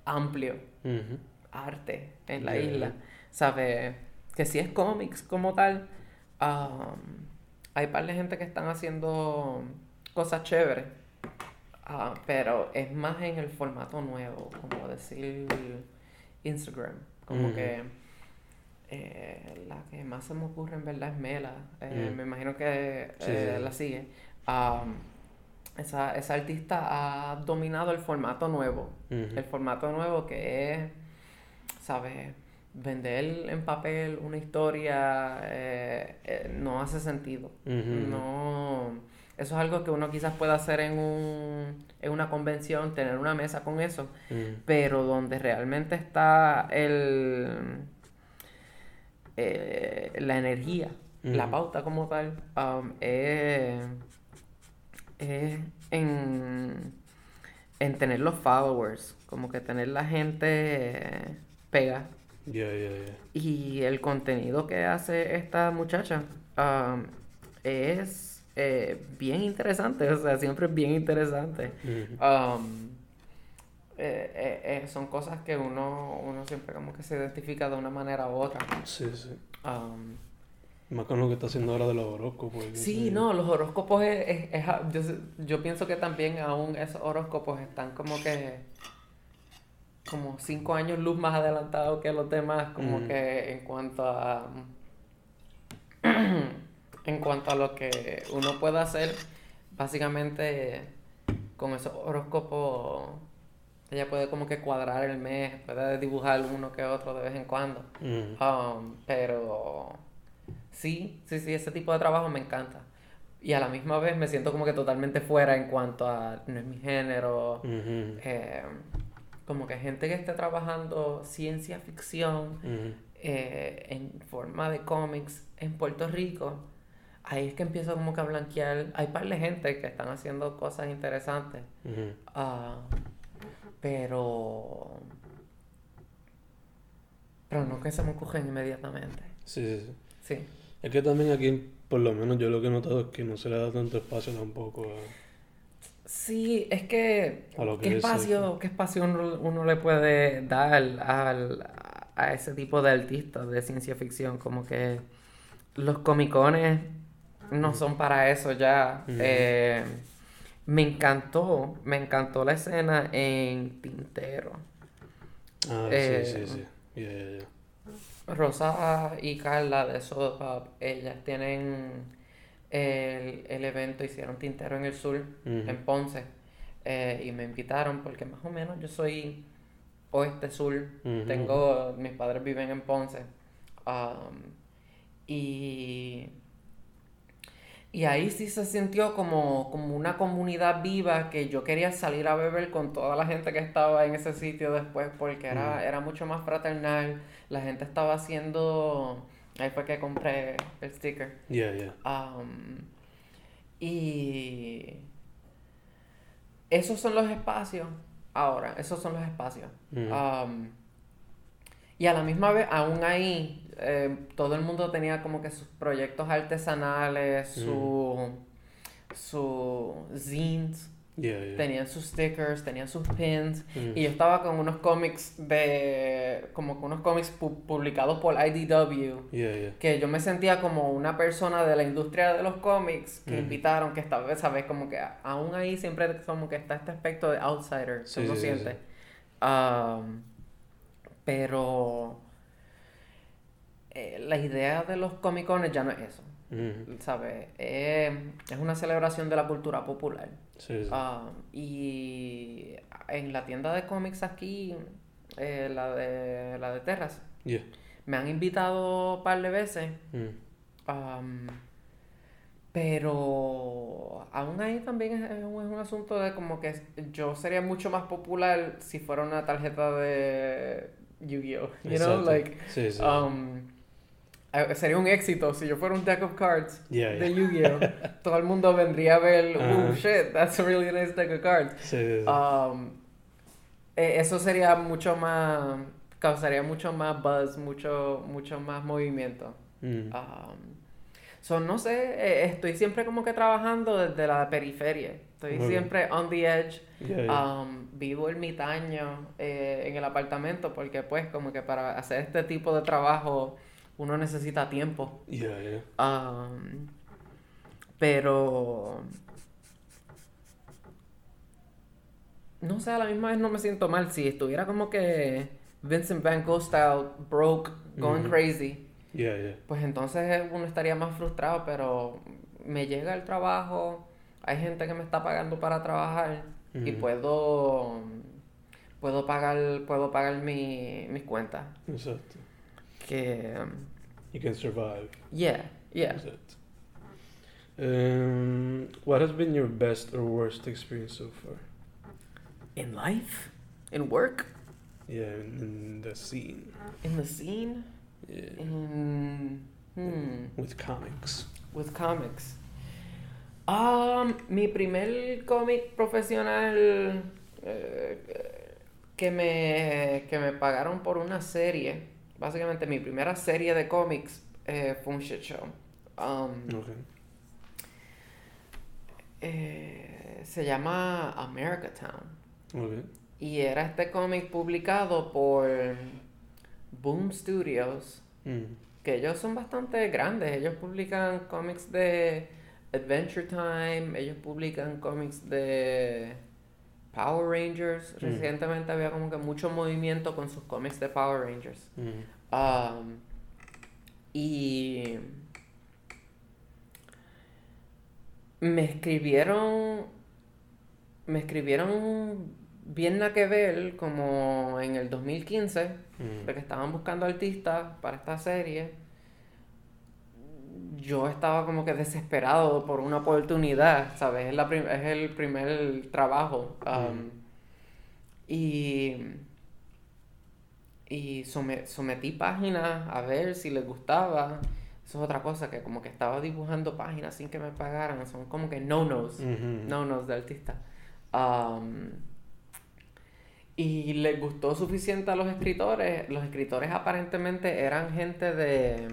amplio, arte en la Yeah. isla, ¿sabes? Que si es cómics como tal, um, hay par de gente que están haciendo cosas chéveres, ah, pero es más en el formato nuevo, como decir Instagram, como que eh, la que más se me ocurre en verdad es Mela, eh, me imagino que Sí, eh, sí. la sigue. Um, esa, esa artista ha dominado el formato nuevo, el formato nuevo que es, ¿sabes? Vender en papel una historia eh, eh, no hace sentido. No, eso es algo que uno quizás pueda hacer en un, en una convención, tener una mesa con eso, pero donde realmente está el, eh, la energía, la pauta como tal, um, es, es en, en tener los followers, como que tener la gente pega. Yeah, yeah, yeah. Y el contenido que hace esta muchacha um, es eh, bien interesante, o sea, siempre es bien interesante. Um, eh, eh, eh, son cosas que uno, uno siempre como que se identifica de una manera u otra. Sí, sí. Um, Más con lo que está haciendo ahora de los horóscopos. sí, no, los horóscopos es, es- es a- yo, yo pienso que también aún esos horóscopos están como que como cinco años luz más adelantados que los demás, como Ujú. que en cuanto a [CLEARS THROAT] en cuanto a lo que uno puede hacer, básicamente con esos horóscopos ella puede como que cuadrar el mes, puede dibujar uno que otro de vez en cuando. Ujú. Um, pero sí, sí, sí, ese tipo de trabajo me encanta. y a la misma vez me siento como que totalmente fuera en cuanto a no es mi género. Eh, como que gente que esté trabajando ciencia ficción eh, en forma de cómics en Puerto Rico, ahí es que empiezo como que a blanquear. Hay par de gente que están haciendo cosas interesantes, ah, pero... Pero no que se me ocurren inmediatamente. Sí, sí, sí. Sí. Es que también aquí, por lo menos yo lo que he notado es que no se le da tanto espacio tampoco a... Sí, es que ¿qué es espacio, qué espacio uno, uno le puede dar al, a ese tipo de artistas de ciencia ficción? Como que los comicones no son para eso ya. Eh, me encantó, me encantó la escena en Tintero. Ah, Eh, sí, sí, sí. Ya, ya, ya. Rosa y Carla de Soda Pop, ellas tienen el, el evento, hicieron Tintero en el Sur, en Ponce, eh, y me invitaron porque más o menos yo soy oeste-sur, tengo, mis padres viven en Ponce, um, y, y ahí sí se sintió como, como una comunidad viva que yo quería salir a beber con toda la gente que estaba en ese sitio después porque era, Ujú. era mucho más fraternal, la gente estaba haciendo, ahí fue que compré el sticker. Ya, ya. Um, y esos son los espacios. Ahora, esos son los espacios. Ujú. Um, y a la misma vez, aún ahí, eh, todo el mundo tenía como que sus proyectos artesanales, su, su zines, tenían sus stickers, tenían sus pins. Ujú. Y yo estaba con unos cómics de. como que unos cómics pu- publicados por IDW que yo me sentía como una persona de la industria de los cómics que Ujú. invitaron, que esta vez, ¿sabes? Como que aún ahí siempre como que está este aspecto de outsider Sí, sí, sí, siente. sí. Um, pero eh, la idea de los comicones ya no es eso. ¿sabes? Eh, es una celebración de la cultura popular. Sí, sí. Um, y en la tienda de cómics aquí, eh, la de la de Terras, me han invitado un par de veces. Am, pero aún ahí también es, es un, asunto de como que yo sería mucho más popular si fuera una tarjeta de Yu-Gi-Oh! [LAUGHS] You know, like, Sí, sí. um, sería un éxito si yo fuera un deck of cards de. Yu-Gi-Oh! [LAUGHS] Todo el mundo vendría a ver, oh shit, that's a really nice deck of cards. Sí, sí, sí. Um, eh, eso sería mucho más, causaría mucho más buzz, mucho, mucho más movimiento. Ujú. Um, so, no sé, eh, estoy siempre como que trabajando desde la periferia. Estoy siempre on the edge. Ya, ya. Um, vivo ermitaño eh, en el apartamento porque pues como que para hacer este tipo de trabajo uno necesita tiempo. Um, pero... No sé, a la misma vez no me siento mal. Si estuviera como que Vincent Van Gogh style, broke, going crazy, pues entonces uno estaría más frustrado, pero me llega el trabajo, hay gente que me está pagando para trabajar y puedo puedo pagar puedo pagar mi, mis cuentas. Exacto. Que um, You can survive. yeah, yeah. Um, what has been your best or worst experience so far? In life, in work, Yeah, in, in the scene. in the scene, Yeah. in hmm, With comics. with comics. Um, mi primer cómic profesional eh, que me que me pagaron por una serie, básicamente mi primera serie de cómics eh, fue un shit show. Um, Okay. eh, se llama America Town. Okay. Y era este cómic publicado por Boom Studios, Mm. que ellos son bastante grandes. Ellos publican cómics de Adventure Time, ellos publican cómics de Power Rangers. Mm. Recientemente había como que mucho movimiento con sus cómics de Power Rangers. Mm. Um, y me escribieron, me escribieron bien la que ver como en el 2015 Mm. de que estaban buscando artistas para esta serie. Yo estaba como que desesperado por una oportunidad, ¿sabes? Es, la es el primer trabajo. um, Y, y some- sometí páginas a ver si les gustaba. Eso es otra cosa, que como que estaba dibujando páginas sin que me pagaran. Son como que no-nos. Ujú. No-nos de artista. Um, y les gustó suficiente a los escritores. Los escritores aparentemente eran gente de,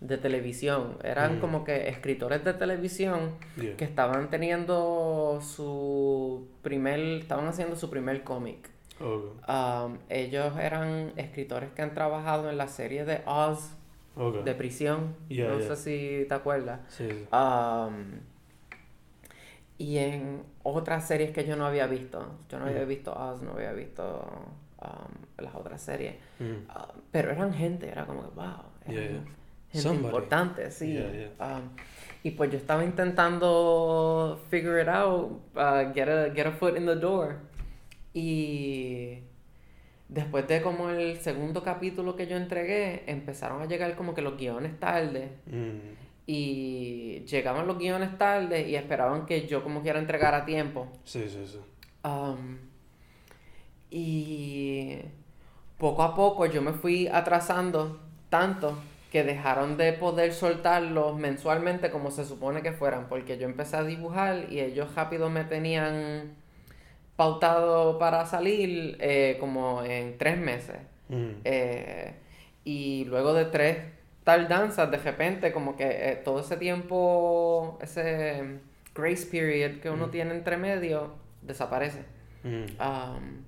de televisión. Eran Mm. como que escritores de televisión Yeah. que estaban teniendo su primer, estaban haciendo su primer cómic. Okay. Um, ellos eran escritores que han trabajado en la serie de Oz Okay. de prisión. Yeah, no yeah. sé si te acuerdas. Sí. Um, y en otras series que yo no había visto. Yo no había visto Oz, no había visto um, las otras series. Mm. Pero eran gente, era como que, wow. eran. Gente Somebody. importante, sí. Yeah, yeah. Um, y pues yo estaba intentando figure it out, uh, get, a, get a foot in the door. Y después de como el segundo capítulo que yo entregué, empezaron a llegar como que los guiones tarde. Mm. Y llegaban los guiones tarde y esperaban que yo como quiera entregar a tiempo. Sí, sí, sí. Um, y poco a poco yo me fui atrasando tanto que dejaron de poder soltarlos mensualmente como se supone que fueran, porque yo empecé a dibujar y ellos rápido me tenían pautado para salir eh, como en tres meses. Mm. Eh, y luego de tres tardanzas, de repente, como que eh, todo ese tiempo, ese grace period que uno Mm. tiene entre medio, desaparece. Mm. Um,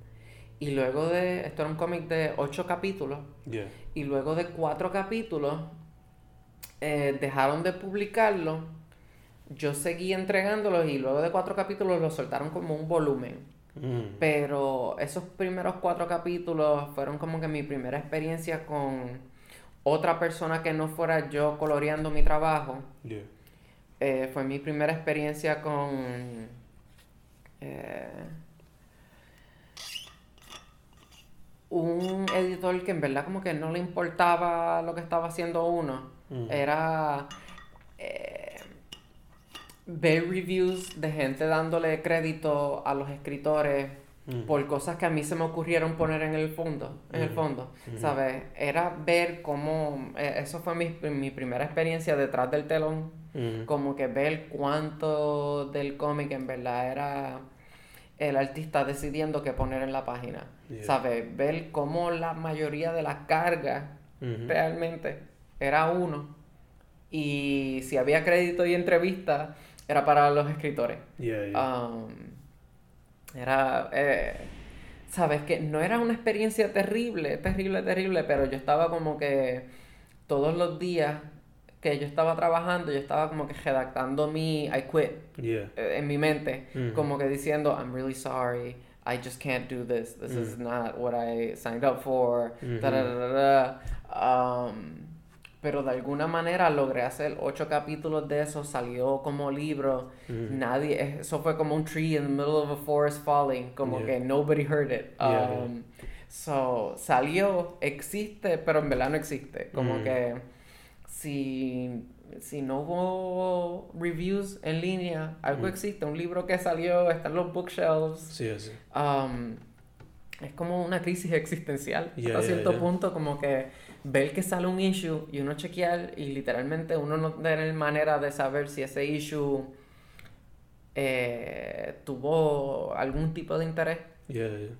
y luego de, esto era un cómic de ocho capítulos, Yeah. Y luego de cuatro capítulos, eh, dejaron de publicarlo, yo seguí entregándolos y luego de cuatro capítulos lo soltaron como un volumen. Mm. Pero esos primeros cuatro capítulos fueron como que mi primera experiencia con otra persona que no fuera yo coloreando mi trabajo. Yeah. Eh, fue mi primera experiencia con... eh, un editor que en verdad como que no le importaba lo que estaba haciendo uno. Mm. Era... eh, ver reviews de gente dándole crédito a los escritores Mm. por cosas que a mí se me ocurrieron poner en el fondo, en el fondo. ¿sabes? Era ver cómo, eh, eso fue mi, mi primera experiencia detrás del telón, como que ver cuánto del cómic en verdad era el artista decidiendo qué poner en la página, Yeah. ¿sabes? Ver cómo la mayoría de las cargas realmente era uno y si había crédito y entrevista era para los escritores. Yeah, yeah. Um, era, eh, sabes que no era una experiencia terrible, terrible, terrible, pero yo estaba como que todos los días que yo estaba trabajando, yo estaba como que redactando mi I quit yeah. eh, en mi mente, Ujú. como que diciendo, I'm really sorry, I just can't do this, this is Mm. not what I signed up for, Ujú. da, da, da, da. Um, pero de alguna manera logré hacer ocho capítulos de eso, salió como libro, Mm. nadie, eso fue como un tree in the middle of a forest falling, como Yeah. que nobody heard it. Yeah, yeah. Um, So, salió, existe, pero en verdad no existe. Como Mm. que si, si no hubo reviews en línea, algo Mm. existe, un libro que salió, está en los bookshelves. Sí, así. Um, es como una crisis existencial Yeah, hasta yeah, cierto yeah. punto, como que ver que sale un issue y uno chequear y literalmente uno no tener manera de saber si ese issue eh, tuvo algún tipo de interés.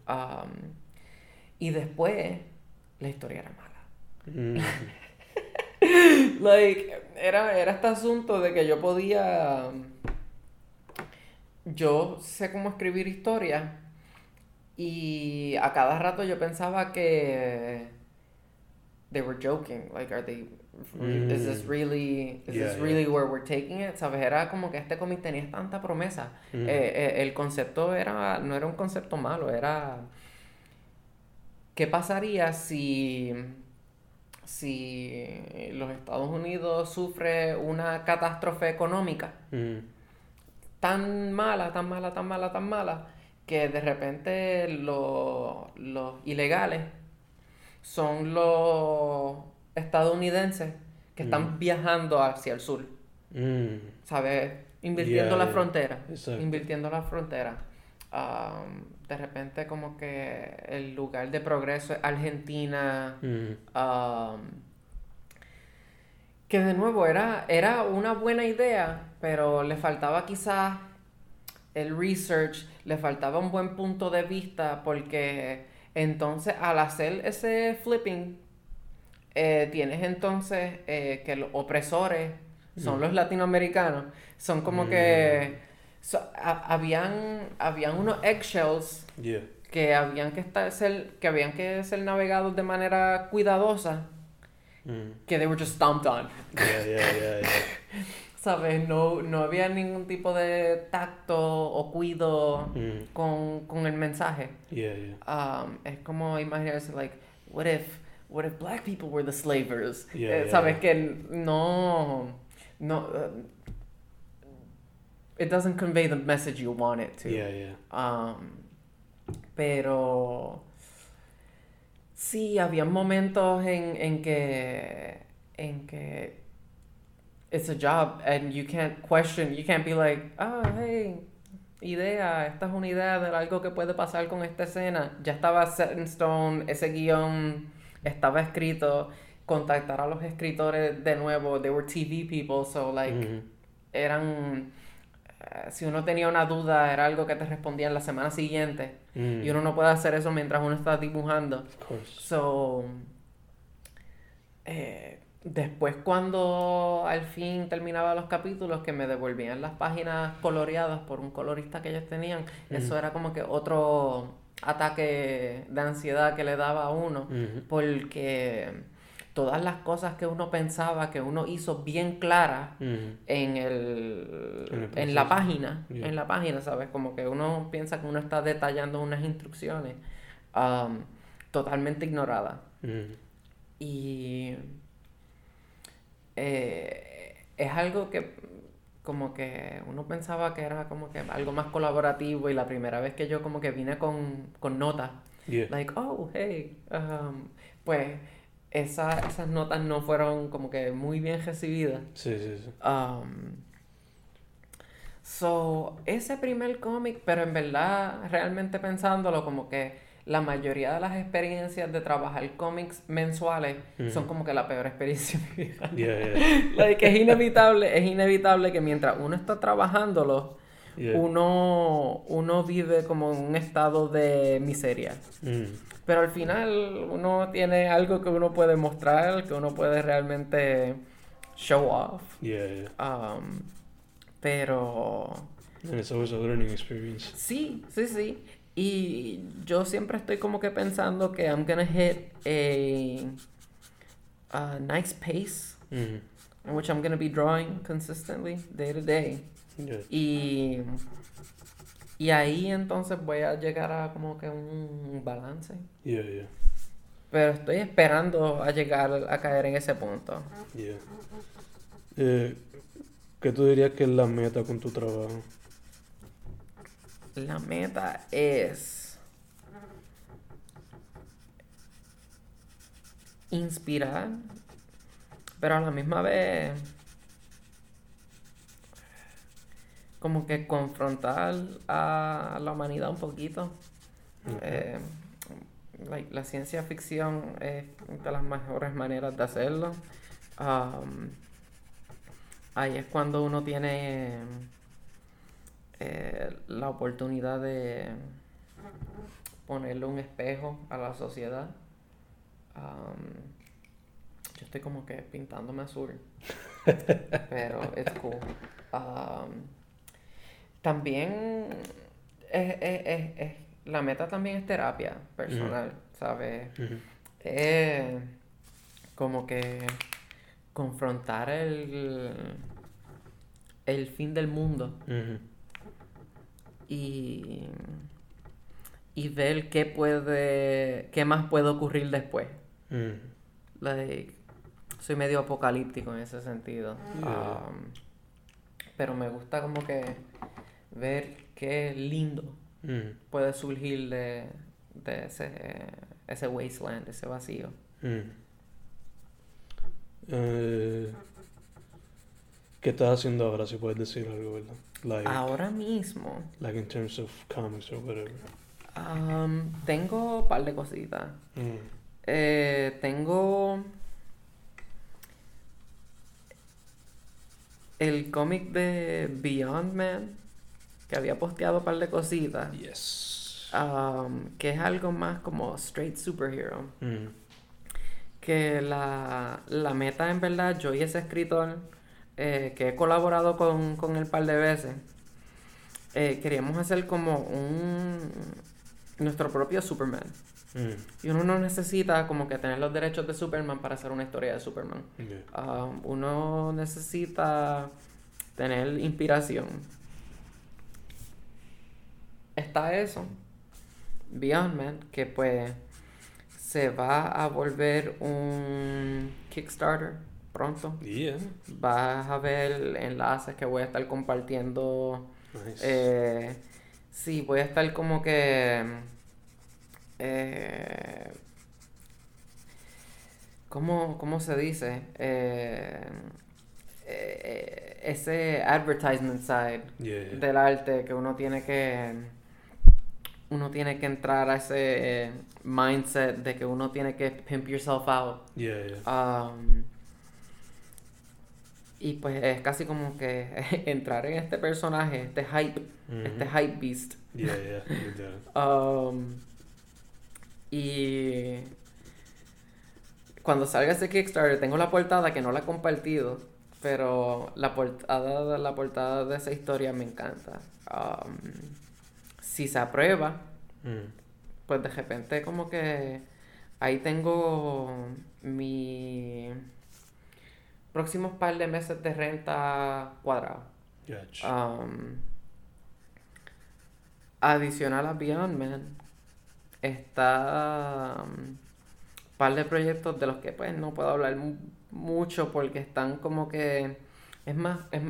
Um, y después la historia era mala. Mm. [LAUGHS] [LAUGHS] Like, era, era este asunto de que yo podía. Yo sé cómo escribir historias. Y a cada rato yo pensaba que. They were joking. Like, are they. Is this Mm. really. Is Yeah, this yeah. really where we're taking it? ¿Sabes? Era como que este cómic tenía tanta promesa. Mm. Eh, eh, el concepto era. No era un concepto malo, era. ¿Qué pasaría si si los Estados Unidos sufre una catástrofe económica Mm. tan mala, tan mala, tan mala, tan mala, que de repente lo- los ilegales son los estadounidenses que están viajando hacia el sur, Mm. ¿sabes? Invirtiendo Yeah, la yeah. frontera, invirtiendo la frontera. De repente como que el lugar de progreso es Argentina, Mm. um, que de nuevo era, era una buena idea, pero le faltaba quizás el research, le faltaba un buen punto de vista, porque entonces al hacer ese flipping, eh, tienes entonces eh, que los opresores son Mm. los latinoamericanos, son como Mm. que so- ha- habían, habían unos eggshells Yeah. que habían que estar ser, que habían que ser navegados de manera cuidadosa Mm. que they were just stomped on. Yeah, yeah, yeah, yeah. [LAUGHS] ¿Sabes? No, no había ningún tipo de tacto o cuido Mm. con, con el mensaje. Yeah, yeah. Um, es como imaginarse, like, what if, what if black people were the slavers? Yeah, Eh, ¿Sabes? Que no, no, uh, it doesn't convey the message you want it to. Yeah, yeah. Um, pero sí, había momentos en, en que en que it's a job and you can't question, you can't be like, ah, hey, idea, esta es una idea de algo que puede pasar con esta escena. Ya estaba set in stone, ese guion estaba escrito, contactar a los escritores de nuevo, they were TV people, so like Mhm. eran si uno tenía una duda era algo que te respondían la semana siguiente Mm. y uno no puede hacer eso mientras uno está dibujando so eh, después cuando al fin terminaba los capítulos que me devolvían las páginas coloreadas por un colorista que ellos tenían eso Ujú. era como que otro ataque de ansiedad que le daba a uno Mhm. porque todas las cosas que uno pensaba que uno hizo bien claras en el, En el en la página, Yeah. en la página, ¿sabes? Como que uno piensa que uno está detallando unas instrucciones um, totalmente ignoradas. Mhm. Y eh, es algo que como que uno pensaba que era como que algo más colaborativo y la primera vez que yo como que vine con, con notas, Yeah. like, oh, hey, um, pues esa- esas notas no fueron como que muy bien recibidas. Sí, sí, sí. Um, so, ese primer cómic, pero en verdad, realmente pensándolo, como que la mayoría de las experiencias de trabajar cómics mensuales son como que la peor experiencia de mi vida. Yeah, yeah. [LAUGHS] Like, es inevitable, es inevitable que mientras uno está trabajándolo, Yeah. uno, uno vive como en un estado de miseria. Mm. Pero al final uno tiene algo que uno puede mostrar, que uno puede realmente show off. Yeah, yeah. Um, pero And it's always a learning experience. sí, sí, sí. Y yo siempre estoy como que pensando que I'm gonna hit a, a nice pace Mhm. in which I'm gonna be drawing consistently day to day. Yeah. Y, y ahí entonces voy a llegar a como que un balance. Yeah, yeah. Pero estoy esperando a llegar a caer en ese punto. Eh, ¿Qué tú dirías que es la meta con tu trabajo? La meta es inspirar, pero a la misma vez como que confrontar a la humanidad un poquito. Eh, la ciencia ficción es de las mejores maneras de hacerlo. Um, ahí es cuando uno tiene eh, la oportunidad de ponerle un espejo a la sociedad. Um, yo estoy como que pintándome azul. [LAUGHS] pero it's cool. Um, también es, es- es- es- la meta también es terapia personal, ¿sabes? Ujú. Es como que confrontar el, el fin del mundo y, y ver qué puede, qué más puede ocurrir después. Like, soy medio apocalíptico en ese sentido. Yeah. Um, pero me gusta como que ver qué lindo Ujú. puede surgir de, de ese, ese wasteland, ese vacío. Ujú. Eh, ¿Qué estás haciendo ahora? Si puedes decir algo, ¿verdad? Like, Ahora mismo like in terms of comics or whatever. am, tengo un par de cositas. Mm. Eh, tengo el cómic de Beyond Man, que había posteado un par de cositas, Yes. am, que es algo más como straight superhero. Mm. Que la, la meta en verdad, yo y ese escritor, eh, que he colaborado con, con él un par de veces, eh, queríamos hacer como un nuestro propio Superman. Mm. Y uno no necesita como que tener los derechos de Superman para hacer una historia de Superman. Yeah. Um, uno necesita tener inspiración. Está eso. Beyond Man, que pues se va a volver un Kickstarter pronto. Yeah. Vas a ver enlaces que voy a estar compartiendo. Nice. Eh, sí, voy a estar como que... Eh, ¿cómo, cómo se dice? Eh, eh, ese advertisement side yeah. del arte que uno tiene que... Uno tiene que entrar a ese eh, mindset de que uno tiene que pimp yourself out. Yeah, yeah. Um, y pues es casi como que [LAUGHS] entrar en este personaje, este hype, este Mhm. hype beast. Yeah, yeah. [LAUGHS] Um, y cuando salga ese Kickstarter, tengo la portada que no la he compartido, pero la portada, la portada de esa historia me encanta. Um, si se aprueba, Mm. pues de repente como que ahí tengo mi próximos par de meses de renta cuadrado. Um, adicional a Beyond Man, está un par de proyectos de los que pues no puedo hablar mu- mucho porque están como que es más es-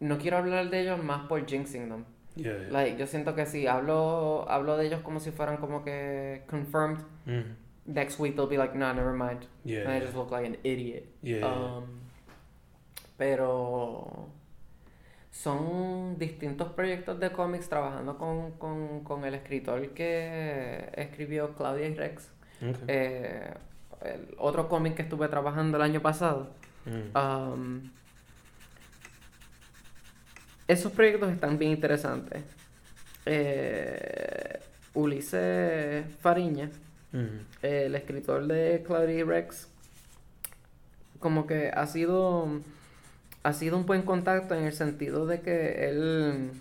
no quiero hablar de ellos más por jinxing them. Yeah, yeah. Like, yo siento que si hablo hablo de ellos como si fueran como que confirmed Mhm. next week they'll be like no never mind Yeah, and I just look like an idiot. Um, pero son distintos proyectos de cómics trabajando con, con, con el escritor que escribió Claudia y Rex. Okay. Eh, el otro cómic que estuve trabajando el año pasado. Mm. Um, esos proyectos están bien interesantes. Eh, Ulises Fariña, el escritor de Claudia y Rex, como que ha sido ha sido un buen contacto en el sentido de que él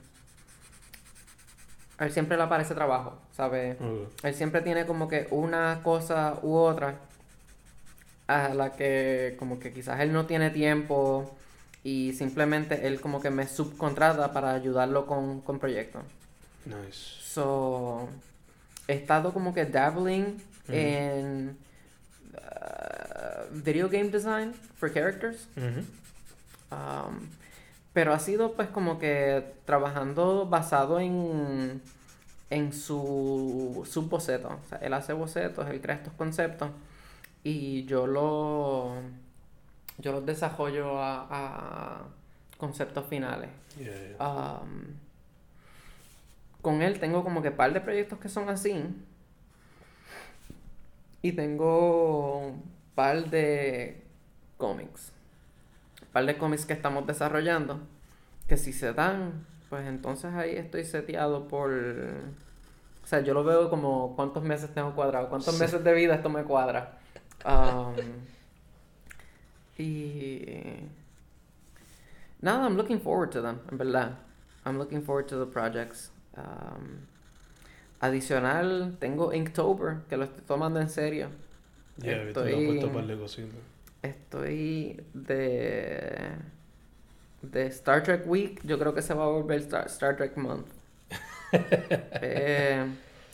a él siempre le aparece trabajo, ¿sabes? Él siempre tiene como que una cosa u otra a la que como que quizás él no tiene tiempo y simplemente él como que me subcontrata para ayudarlo con, con proyectos. Nice. So, he estado como que dabbling en uh, video game design for characters. Um, pero ha sido pues como que trabajando basado en, en su, sus bocetos. O sea, él hace bocetos, él crea estos conceptos y yo lo yo los desarrollo a, a conceptos finales. Yeah, yeah. Um, con él tengo como que par de proyectos que son así. Y tengo par de cómics. Par de cómics que estamos desarrollando. Que si se dan, pues entonces ahí estoy seteado por... O sea, yo lo veo como cuántos meses tengo cuadrado, cuántos Sí. meses de vida esto me cuadra. [LAUGHS] Um, y... Nada, I'm looking forward to them, en verdad. I'm looking forward to the projects. Um, adicional, tengo Inktober, que lo estoy tomando en serio. Yeah, estoy- de cositas. Estoy de... De Star Trek Week, yo creo que se va a volver Star, Star Trek Month. [LAUGHS] Eh,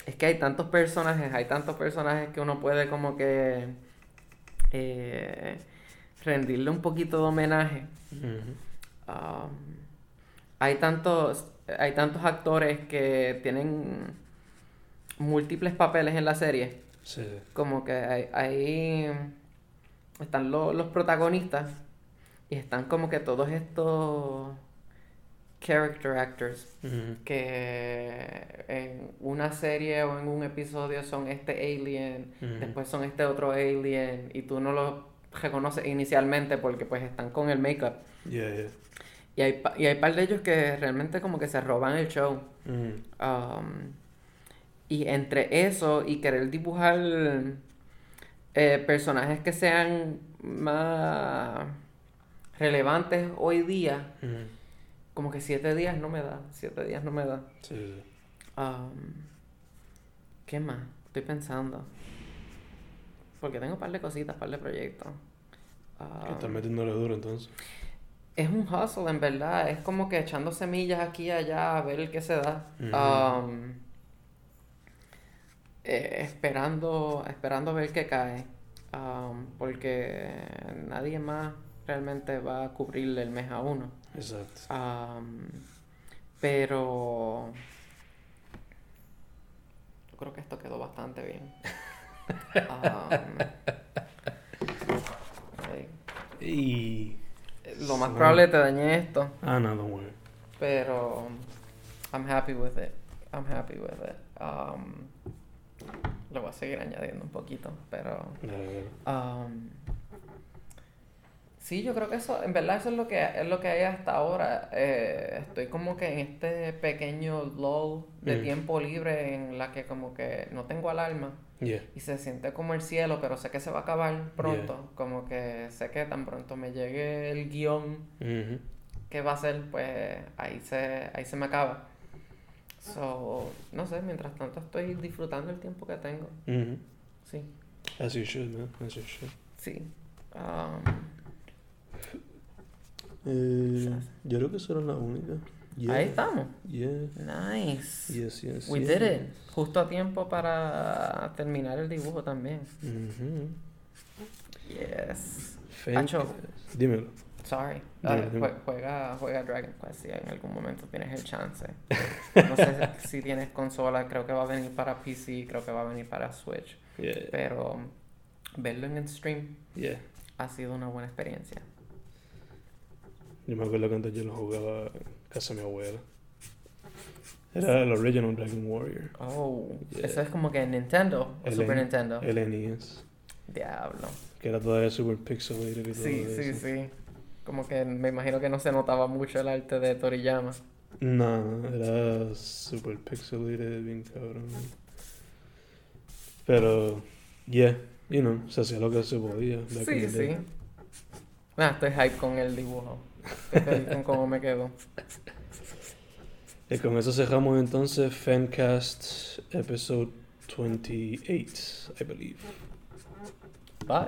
es que hay tantos personajes, hay tantos personajes que uno puede como que... eh, rendirle un poquito de homenaje. Um, hay tantos hay tantos actores que tienen múltiples papeles en la serie Sí. como que hay, hay están lo- los protagonistas y están como que todos estos character actors que en una serie o en un episodio son este alien, después son este otro alien y tú no lo reconoces inicialmente porque pues están con el make-up. Yeah, yeah. Y hay, y hay par de ellos que realmente como que se roban el show. Ujú. Um, y entre eso y querer dibujar eh, personajes que sean más relevantes hoy día, Ujú. como que siete días no me da, siete días no me da. Sí. Um, ¿Qué más? Estoy pensando. Porque tengo un par de cositas, un par de proyectos. Estás metiéndole duro entonces. es un hustle, en verdad. Es como que echando semillas aquí y allá a ver qué se da. Um, eh, esperando, esperando ver qué cae. Um, porque nadie más realmente va a cubrirle el mes a uno. Exacto. Um, pero yo creo que esto quedó bastante bien. [LAUGHS] Um. Y. Lo más Sí. probable te dañé esto, Ah, no, don't worry. pero I'm happy with it. I'm happy with it. Um, lo voy a seguir añadiendo un poquito, pero. Um, sí, yo creo que eso, en verdad eso es lo que es lo que hay hasta ahora. Eh, estoy como que en este pequeño lull de Mm. tiempo libre en la que como que no tengo alarma Yeah. y se siente como el cielo, pero sé que se va a acabar pronto. Como que sé que tan pronto me llegue el guion Ujú. que va a ser, pues ahí se, ahí se me acaba. So, no sé, mientras tanto estoy disfrutando el tiempo que tengo. Ujú. Sí, As you should, man. As you should. sí. Um, Eh, yo creo que eso era la única. Yeah. Ahí estamos. Yeah. Nice. Yes, yes. We yes. did it. Justo a tiempo para terminar el dibujo también. Ujú. Yes. Thank Acho. you. Dímelo. Sorry. Juega, juega Dragon Quest si en algún momento tienes el chance. [LAUGHS] No sé si tienes consola, creo que va a venir para PC, creo que va a venir para Switch. Yeah. Pero verlo en el stream Yeah. ha sido una buena experiencia. Yo me acuerdo que antes yo lo jugaba de mi abuela. Era el original Dragon Warrior. Oh, Yeah. eso es como que Nintendo o El Super N- Nintendo. El NES. Diablo. Que era todavía super pixelated y todo Sí, sí, eso. sí. Como que me imagino que no se notaba mucho el arte de Toriyama. No, era super pixelated, bien cabrón. Pero, yeah, you know, se hacía lo que se podía. Sí, sí. Ah, estoy hype con el dibujo. Con cómo me quedó. Y con eso cerramos entonces Fancast episode 28, I believe. Bye.